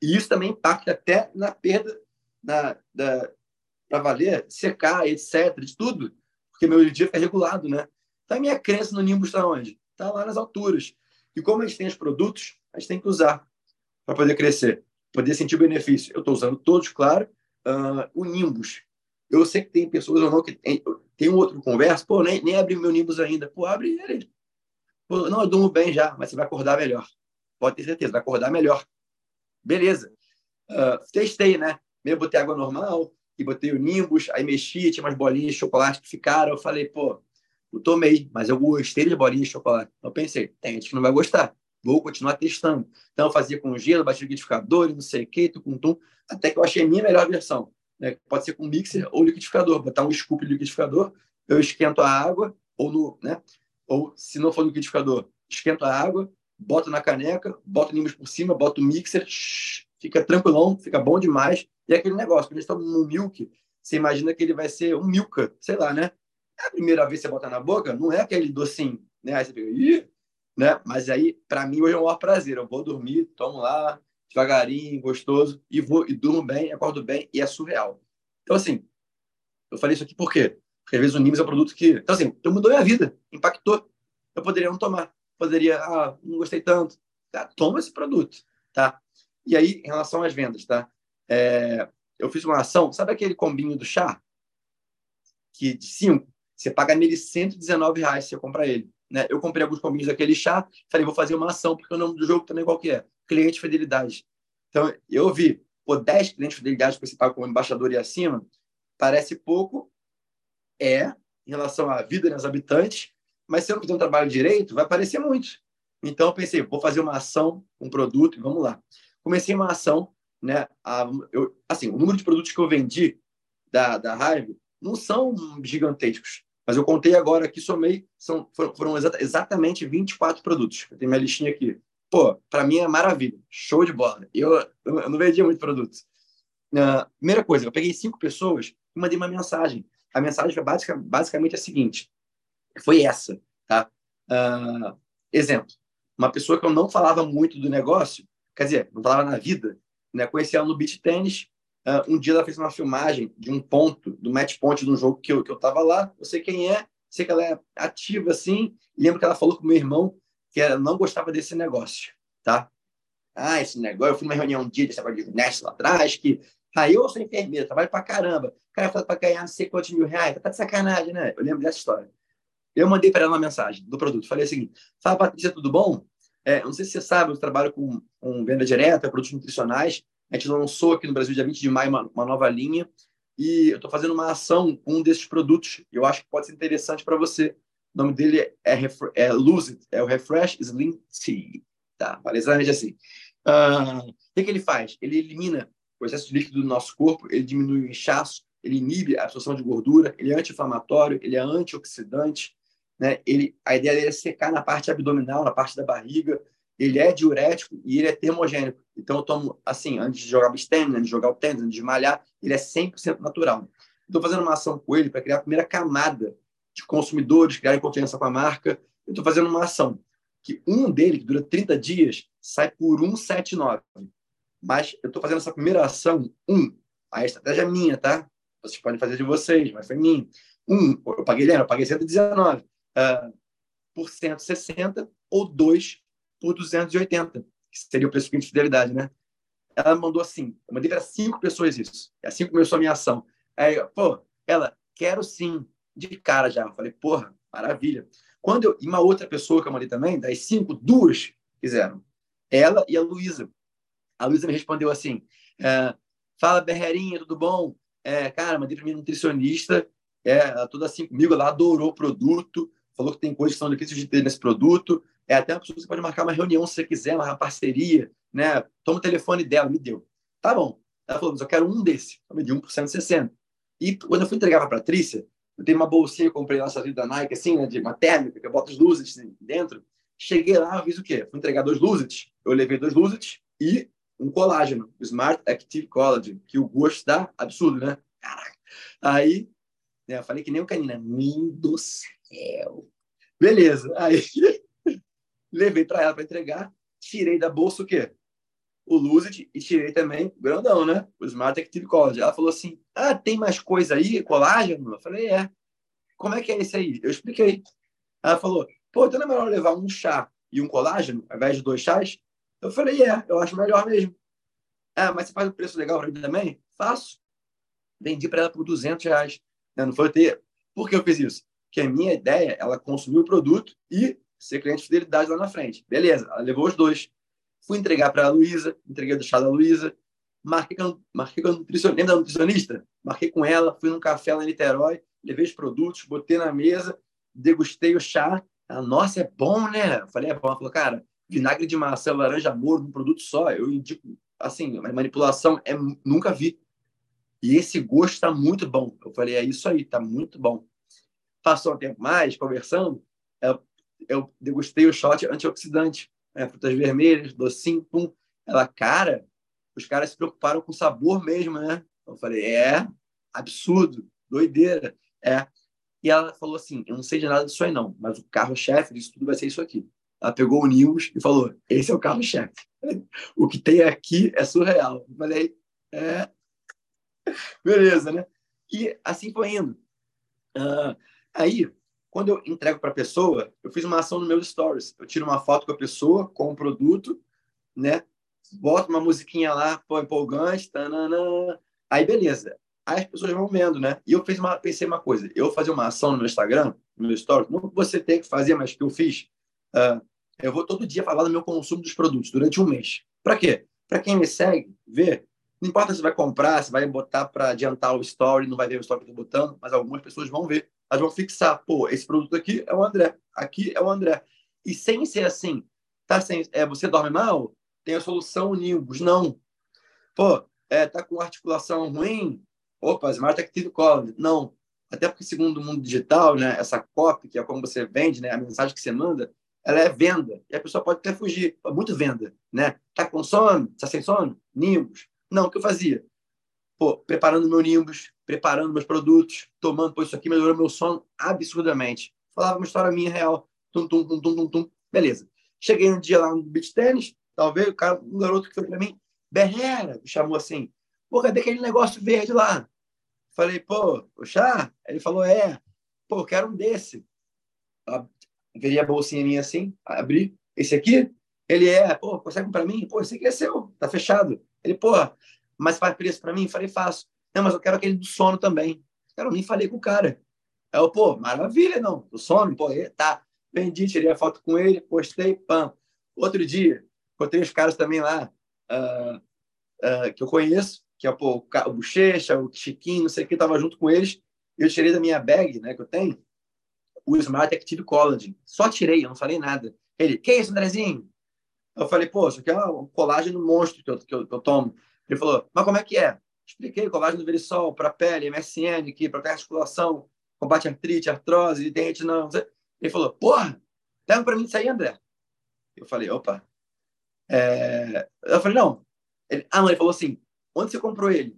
E isso também impacta até na perda na, da, para valer, secar, etc., de tudo. Porque meu dia fica regulado, né? Então, a minha crença no Nimbus está onde? Está lá nas alturas. E como a gente tem os produtos, a gente tem que usar para poder crescer, poder sentir o benefício. Eu estou usando todos, claro. Uh, o Nimbus. Eu sei que tem pessoas ou não que tem, tem um outro conversa, pô, nem, nem abri meu Nimbus ainda. Pô, abre ele. Pô, não, eu durmo bem já, mas você vai acordar melhor. Pode ter certeza, vai acordar melhor. Beleza. Uh, testei, né? Meio botei água normal e botei o Nimbus, aí mexi, tinha umas bolinhas de chocolate que ficaram. Eu falei, pô, eu tomei, mas eu gostei de bolinhas de chocolate. Eu pensei, tem gente que não vai gostar. Vou continuar testando. Então eu fazia com gelo, batia no liquidificador, não sei o que, com tum, até que eu achei a minha melhor versão. Né? Pode ser com mixer ou liquidificador. Botar um scoop de liquidificador, eu esquento a água, ou no, né? Ou se não for no liquidificador, esquento a água, boto na caneca, boto o Nimbus por cima, boto o mixer, shh, fica tranquilão, fica bom demais. E é aquele negócio, quando a gente toma um milk, você imagina que ele vai ser um milka, sei lá, né? É a primeira vez que você bota na boca, não é aquele docinho, né? Aí você fica, Ih! né? Mas aí, para mim, hoje é um maior prazer. Eu vou dormir, tomo lá, devagarinho, gostoso, e vou e durmo bem, acordo bem, e é surreal. Então, assim, eu falei isso aqui por quê? Porque às vezes o Nimes é um produto que. Então, assim, então mudou minha vida, impactou. Eu poderia não tomar, poderia, ah, não gostei tanto. Tá, toma esse produto, tá? E aí, em relação às vendas, tá? É, eu fiz uma ação, sabe aquele combinho do chá? Que de 5, você paga nele 119 reais se você comprar ele. Né? Eu comprei alguns combinhos daquele chá, falei, vou fazer uma ação, porque o nome do jogo também qual que é? Cliente fidelidade. Então, eu vi, pô, 10 clientes fidelidade que você paga como embaixador e acima, parece pouco, é, em relação à vida dos habitantes, mas se eu não fizer um trabalho direito, vai parecer muito. Então, eu pensei, vou fazer uma ação, um produto, e vamos lá comecei uma ação, né? A, eu, assim, o número de produtos que eu vendi da, da Hive não são gigantescos, mas eu contei agora aqui, somei, são, foram, foram exata, exatamente 24 produtos. Eu tenho minha listinha aqui. Pô, para mim é maravilha, show de bola. Eu, eu, não vendia muito produtos. Uh, primeira coisa, eu peguei cinco pessoas e mandei uma mensagem. A mensagem foi basic, basicamente a seguinte: foi essa, tá? Uh, exemplo, uma pessoa que eu não falava muito do negócio, quer dizer, não falava na vida, né? Conheci ela no beach tênis. Uh, um dia ela fez uma filmagem de um ponto, do match point de um jogo que eu, que eu tava lá. Eu sei quem é, sei que ela é ativa assim. Lembro que ela falou com meu irmão que ela não gostava desse negócio, tá? Ah, esse negócio. Eu fui numa reunião um dia desse negócio de ginástica lá atrás, que aí ah, eu sou enfermeira, trabalho pra caramba. O cara fala pra ganhar não sei quantos mil reais. Tá de sacanagem, né? Eu lembro dessa história. Eu mandei para ela uma mensagem do produto. Falei o seguinte: Fala, Patrícia, tudo bom? É, não sei se você sabe, eu trabalho com, com venda direta, produtos nutricionais. A gente lançou aqui no Brasil, dia 20 de maio, uma, uma nova linha. E eu estou fazendo uma ação com um desses produtos. Eu acho que pode ser interessante para você. O nome dele é, é Lose It, é o Refresh Slim Tea. Tá, exatamente assim. Uh, o que, que ele faz? Ele elimina o excesso de líquido do nosso corpo, ele diminui o inchaço, ele inibe a absorção de gordura, ele é anti-inflamatório, ele é antioxidante, né? Ele, a ideia dele é secar na parte abdominal, na parte da barriga. Ele é diurético e ele é termogênico. Então, eu tomo, assim, antes de jogar bistemina, antes de jogar o tênis, antes de malhar, ele é 100% natural. Estou fazendo uma ação com ele para criar a primeira camada de consumidores, criar confiança com a marca. Eu estou fazendo uma ação que um dele, que dura 30 dias, sai por 179. Mas eu estou fazendo essa primeira ação, um. A estratégia é minha, tá? Vocês podem fazer de vocês, mas foi minha. Um, eu paguei, lembra? Eu paguei 119 uh, por 160 ou dois por 280, que seria o preço de fidelidade, né? Ela mandou assim, eu mandei para cinco pessoas isso. E assim começou a minha ação. Aí, pô, ela, quero sim, de cara já. Falei, porra, maravilha. Quando eu, e uma outra pessoa que eu mandei também, das cinco, duas fizeram. Ela e a Luísa. A Luísa me respondeu assim: é, Fala, Berrerinha, tudo bom? É, cara, mandei para minha nutricionista, é, toda assim comigo, ela adorou o produto, falou que tem coisas que são difíceis de ter nesse produto. É até uma pessoa que você pode marcar uma reunião se você quiser, uma parceria, né? Toma o telefone dela, me deu. Tá bom. Ela falou, mas eu quero um desse. Um por 160. E quando eu fui entregar para a Patrícia, eu tenho uma bolsinha, eu comprei lá vida da Nike, assim, né, de uma térmica, que eu boto os luzes dentro. Cheguei lá, fiz o quê? Fui entregar dois luzes. Eu levei dois luzes e um colágeno, Smart Active Collagen, que o gosto dá absurdo, né? Caraca. Aí Né? Eu falei que nem o canina. Meu do céu. Beleza. Aí levei para ela para entregar. Tirei da bolsa o quê? O Lucid e tirei também o grandão, né? O Smart Active Collagen. Ela falou assim: Ah, tem mais coisa aí? Colágeno? Eu falei: É. Como é que é esse aí? Eu expliquei. Ela falou: Pô, então não é melhor levar um chá e um colágeno ao invés de dois chás? Eu falei: É, eu acho melhor mesmo. Ah, mas você faz um preço legal para mim também? Faço. Vendi para ela por 200 reais. Não foi ter. Por que eu fiz isso? Porque a minha ideia, ela consumir o produto e ser cliente de fidelidade lá na frente. Beleza, ela levou os dois. Fui entregar para a Luísa, entreguei do chá da Luísa, marquei com, marquei com a nutricionista, lembra da nutricionista? Marquei com ela, fui num café lá em Niterói, levei os produtos, botei na mesa, degustei o chá. Ela, Nossa, é bom, né? Eu falei, é bom. Ela falou, cara, vinagre de maçã, laranja, amor, num produto só, eu indico, assim, manipulação, é, nunca vi. E esse gosto está muito bom. Eu falei, é isso aí, está muito bom. Passou um tempo mais, conversando, eu, eu degustei o shot antioxidante é, frutas vermelhas, docinho, pum. Ela, cara, os caras se preocuparam com o sabor mesmo, né? Eu falei, é, absurdo, doideira. É. E ela falou assim: eu não sei de nada disso aí, não, mas o carro-chefe disso tudo vai ser isso aqui. Ela pegou o News e falou: esse é o carro-chefe. o que tem aqui é surreal. Eu falei, é. Beleza, né? E assim foi indo. Uh, aí, quando eu entrego para a pessoa, eu fiz uma ação no meu stories. Eu tiro uma foto com a pessoa, com o produto, né? Boto uma musiquinha lá, pô, empolgante, tanana. Aí, beleza. Aí as pessoas vão vendo, né? E eu fiz uma, pensei uma coisa. Eu fazer uma ação no meu Instagram, no meu stories, não você tem que fazer, mas que eu fiz. Uh, eu vou todo dia falar do meu consumo dos produtos durante um mês. Para quê? Para quem me segue, ver. Não importa se vai comprar, se vai botar para adiantar o story, não vai ver o story que eu tô botando, mas algumas pessoas vão ver elas vão fixar, pô, esse produto aqui é o André, aqui é o André. E sem ser assim, tá sem, é, você dorme mal? Tem a solução Nimbus. Não. Pô, é, tá com articulação ruim? Opa, Smart Active Column. Não. Até porque, segundo o mundo digital, né, essa copy, que é como você vende, né, a mensagem que você manda, ela é venda. E a pessoa pode até fugir. Muito venda, né? Tá com sono? Tá sem sono? Nimbus. Não, o que eu fazia? Pô, preparando meu Nimbus, preparando meus produtos, tomando, pô, isso aqui melhorou meu sono absurdamente. Falava uma história minha real. Tum, tum, tum, tum, tum, tum. Beleza. Cheguei um dia lá no beach tênis, talvez o cara, um garoto que foi para mim, Berrera, me chamou assim, pô, cadê aquele negócio verde lá? Falei, pô, o chá? Ele falou, é. Pô, quero um desse. Veria a bolsinha minha assim, abri. Esse aqui? Ele é, pô, consegue para mim? Pô, esse aqui é seu, tá fechado. Ele, pô, mas faz preço para mim? Falei, faço. Não, mas eu quero aquele do sono também. Cara, eu nem falei com o cara. Aí eu, pô, maravilha, não. Do sono, pô, tá. Vendi, tirei a foto com ele, postei, pam. Outro dia, encontrei os caras também lá, uh, uh, que eu conheço, que é pô, o Bochecha, o Chiquinho, não sei o que, tava junto com eles. Eu tirei da minha bag, né, que eu tenho, o Smart Active Collagen. Só tirei, eu não falei nada. Ele, que isso, Andrezinho? Eu falei, pô, isso aqui é um colágeno monstro que eu, que eu, que eu tomo. Ele falou, mas como é que é? Expliquei colágeno verisol para pele, MSN, que para articulação, combate artrite, artrose, dente, não. Ele falou, porra, leva para mim isso aí, André. Eu falei, opa. É... Eu falei, não. Ele, ah, não, ele falou assim, onde você comprou ele?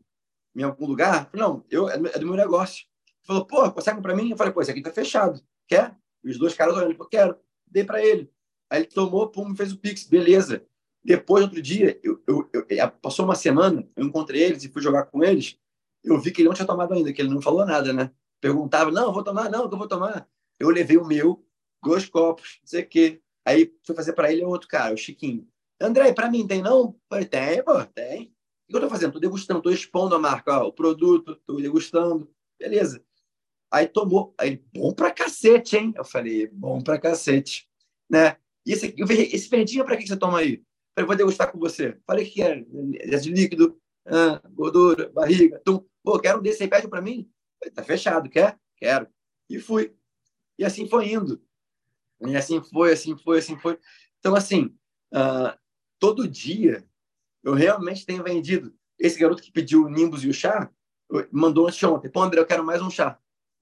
Em algum lugar? Eu falei, não, eu, é do meu negócio. Ele falou, pô, consegue para mim? Eu falei, pô, esse aqui tá fechado. Quer? E os dois caras olhando, falou, quero. Dei para ele. Aí ele tomou, pum, fez o Pix, beleza. Depois, outro dia, eu, eu, eu, é, passou uma semana, eu encontrei eles e fui jogar com eles. Eu vi que ele não tinha tomado ainda, que ele não falou nada, né? Perguntava, não, vou tomar, não, que eu vou tomar. Eu levei o meu, dois copos, não sei o quê. Aí fui fazer para ele outro cara, o Chiquinho. André, para mim tem não? Falei, tem, pô, tem. O que eu tô fazendo? Tô degustando, tô expondo a marca, ó, o produto, tô degustando. Beleza. Aí tomou. Aí, bom pra cacete, hein? Eu falei, bom pra cacete. Né? E esse, esse verdinho, pra que você toma aí? Falei, vou degustar com você. Falei que era de líquido, ah, gordura, barriga, tum. Pô, quero um desse aí, pede para mim. Falei, tá fechado, quer? Quero. E fui. E assim foi indo. E assim foi, assim foi, assim foi. Então, assim, uh, todo dia eu realmente tenho vendido. Esse garoto que pediu o Nimbus e o chá, mandou antes de ontem. Pô, André, eu quero mais um chá.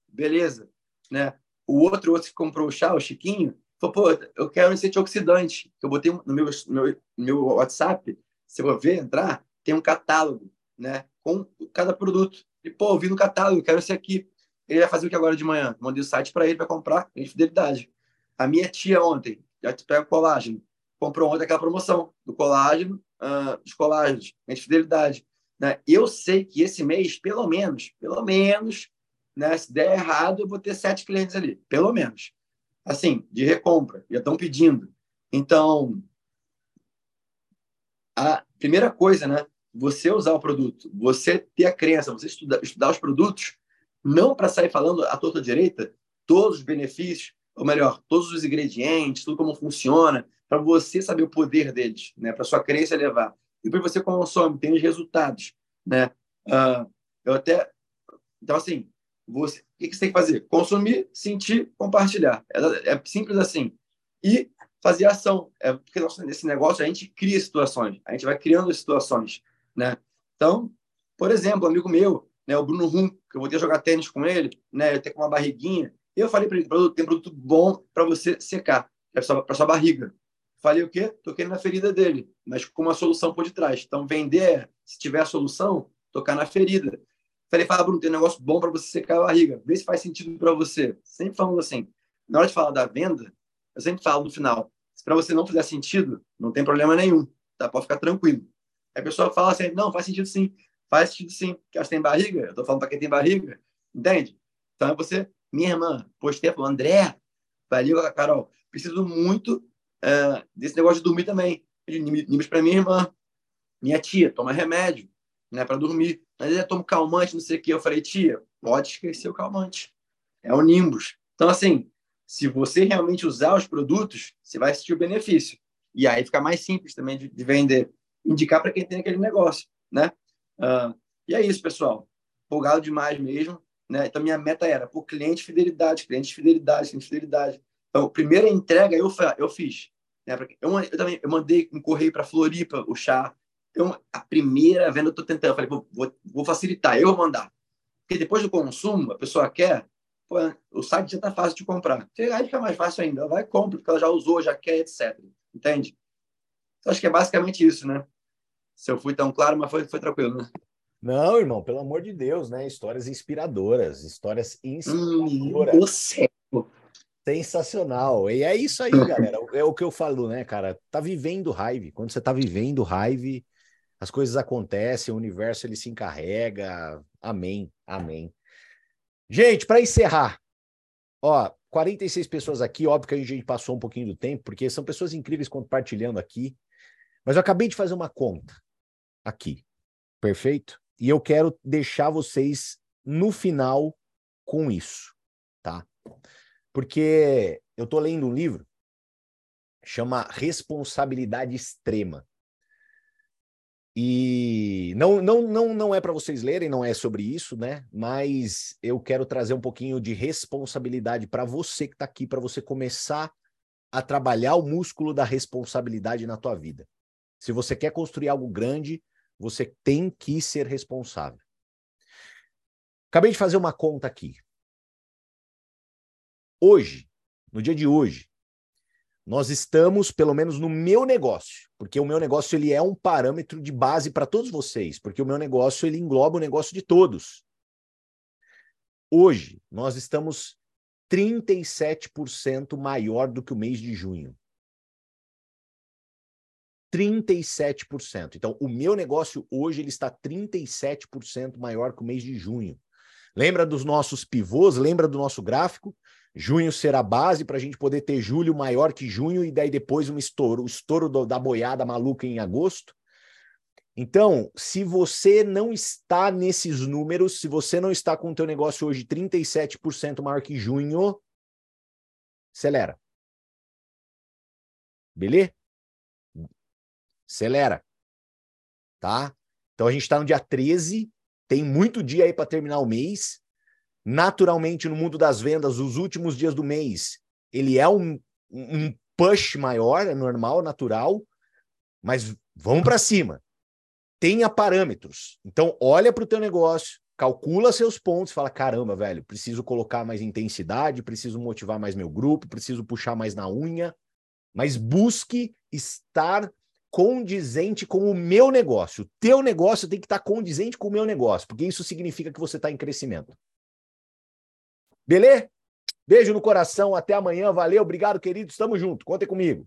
Beleza. Né? O outro, outro que comprou o chá, o Chiquinho, Pô, eu quero esse antioxidante. Eu botei no meu, meu, meu WhatsApp, se eu ver, entrar, tem um catálogo, né? Com cada produto. E, pô, eu vi no catálogo, quero esse aqui. Ele vai fazer o que agora de manhã? Mandei o site para ele para comprar em fidelidade. A minha tia ontem, já te pega colágeno, comprou ontem aquela promoção do colágeno, uh, dos colágenos, em fidelidade. Né? Eu sei que esse mês, pelo menos, pelo menos, né, se der errado, eu vou ter sete clientes ali, pelo menos. Assim, de recompra, já estão pedindo. Então, a primeira coisa, né? Você usar o produto, você ter a crença, você estudar, estudar os produtos, não para sair falando à torta direita todos os benefícios, ou melhor, todos os ingredientes, tudo como funciona, para você saber o poder deles, né? Para sua crença levar. E depois você consome, tem os resultados, né? Uh, eu até então assim, você, o que você tem que fazer? Consumir, sentir, compartilhar. É, é simples assim. E fazer ação. É porque nesse negócio a gente cria situações, a gente vai criando situações, né? Então, por exemplo, um amigo meu, né, o Bruno Rum, que eu vou ter jogar tênis com ele, né, eu tenho uma barriguinha, eu falei para ele, tem produto bom para você secar, para sua, sua barriga. Falei o quê? Toquei na ferida dele, mas com uma solução por detrás. Então, vender, se tiver a solução, tocar na ferida. Falei, fala, Bruno, tem um negócio bom para você secar a barriga. Vê se faz sentido para você. Sempre falando assim. Na hora de falar da venda, eu sempre falo no final. Se para você não fizer sentido, não tem problema nenhum. Tá? Pode ficar tranquilo. Aí a pessoa fala assim, não, faz sentido sim. Faz sentido sim. Porque elas têm barriga. Eu estou falando para quem tem barriga. Entende? Então, é você, minha irmã, postei, falou, André, valeu, Carol. Preciso muito uh, desse negócio de dormir também. Nimbus para minha irmã. Minha tia, toma remédio né, para dormir. Mas eu tomo calmante, não sei o que. Eu falei, tia, pode esquecer o calmante. É o Nimbus. Então, assim, se você realmente usar os produtos, você vai assistir o benefício. E aí fica mais simples também de, de vender. Indicar para quem tem aquele negócio, né? Uh, e é isso, pessoal. Empolgado demais mesmo. Né? Então, minha meta era, por cliente fidelidade, cliente fidelidade, cliente fidelidade. Então, primeira entrega eu, eu fiz. Né? Eu, eu, também eu mandei um correio para Floripa, o chá. Então, a primeira venda eu estou tentando, eu falei, vou, vou, vou, facilitar, eu vou mandar. Porque depois do consumo, a pessoa quer, pô, o site já está fácil de comprar. Aí fica mais fácil ainda, ela vai e compra, porque ela já usou, já quer, etc. Entende? Então, acho que é basicamente isso, né? Se eu fui tão claro, mas foi, foi tranquilo, né? Não, irmão, pelo amor de Deus, né? Histórias inspiradoras, histórias inspiradoras. Hum, céu. Sensacional. E é isso aí, galera. É o que eu falo, né, cara? Tá vivendo raiva. Quando você tá vivendo raiva, as coisas acontecem, o universo ele se encarrega. Amém, amém. Gente, para encerrar, ó, 46 pessoas aqui, óbvio que a gente passou um pouquinho do tempo, porque são pessoas incríveis compartilhando aqui, mas eu acabei de fazer uma conta aqui, perfeito? E eu quero deixar vocês no final com isso, tá? Porque eu tô lendo um livro chama Responsabilidade Extrema. E não, não, não, não é para vocês lerem, não é sobre isso, né? Mas eu quero trazer um pouquinho de responsabilidade para você que está aqui, para você começar a trabalhar o músculo da responsabilidade na tua vida. Se você quer construir algo grande, você tem que ser responsável. Acabei de fazer uma conta aqui. Hoje, no dia de hoje, nós estamos, pelo menos no meu negócio, porque o meu negócio ele é um parâmetro de base para todos vocês, porque o meu negócio ele engloba o negócio de todos. Hoje, nós estamos 37% maior do que o mês de junho. 37%. Então, o meu negócio hoje ele está 37% maior que o mês de junho. Lembra dos nossos pivôs? Lembra do nosso gráfico? Junho será base para a gente poder ter julho maior que junho e daí depois um estouro, o estouro do, da boiada maluca em agosto. Então, se você não está nesses números, se você não está com o teu negócio hoje 37% maior que junho, acelera. Beleza? Acelera. Tá? Então a gente está no dia 13, tem muito dia aí para terminar o mês naturalmente no mundo das vendas, os últimos dias do mês, ele é um, um push maior, é normal, natural, mas vamos para cima. Tenha parâmetros. Então, olha para o teu negócio, calcula seus pontos, fala: caramba, velho, preciso colocar mais intensidade, preciso motivar mais meu grupo, preciso puxar mais na unha, mas busque estar condizente com o meu negócio. O teu negócio tem que estar condizente com o meu negócio, porque isso significa que você está em crescimento. Beleza? Beijo no coração, até amanhã, valeu, obrigado, queridos, tamo junto, contem comigo.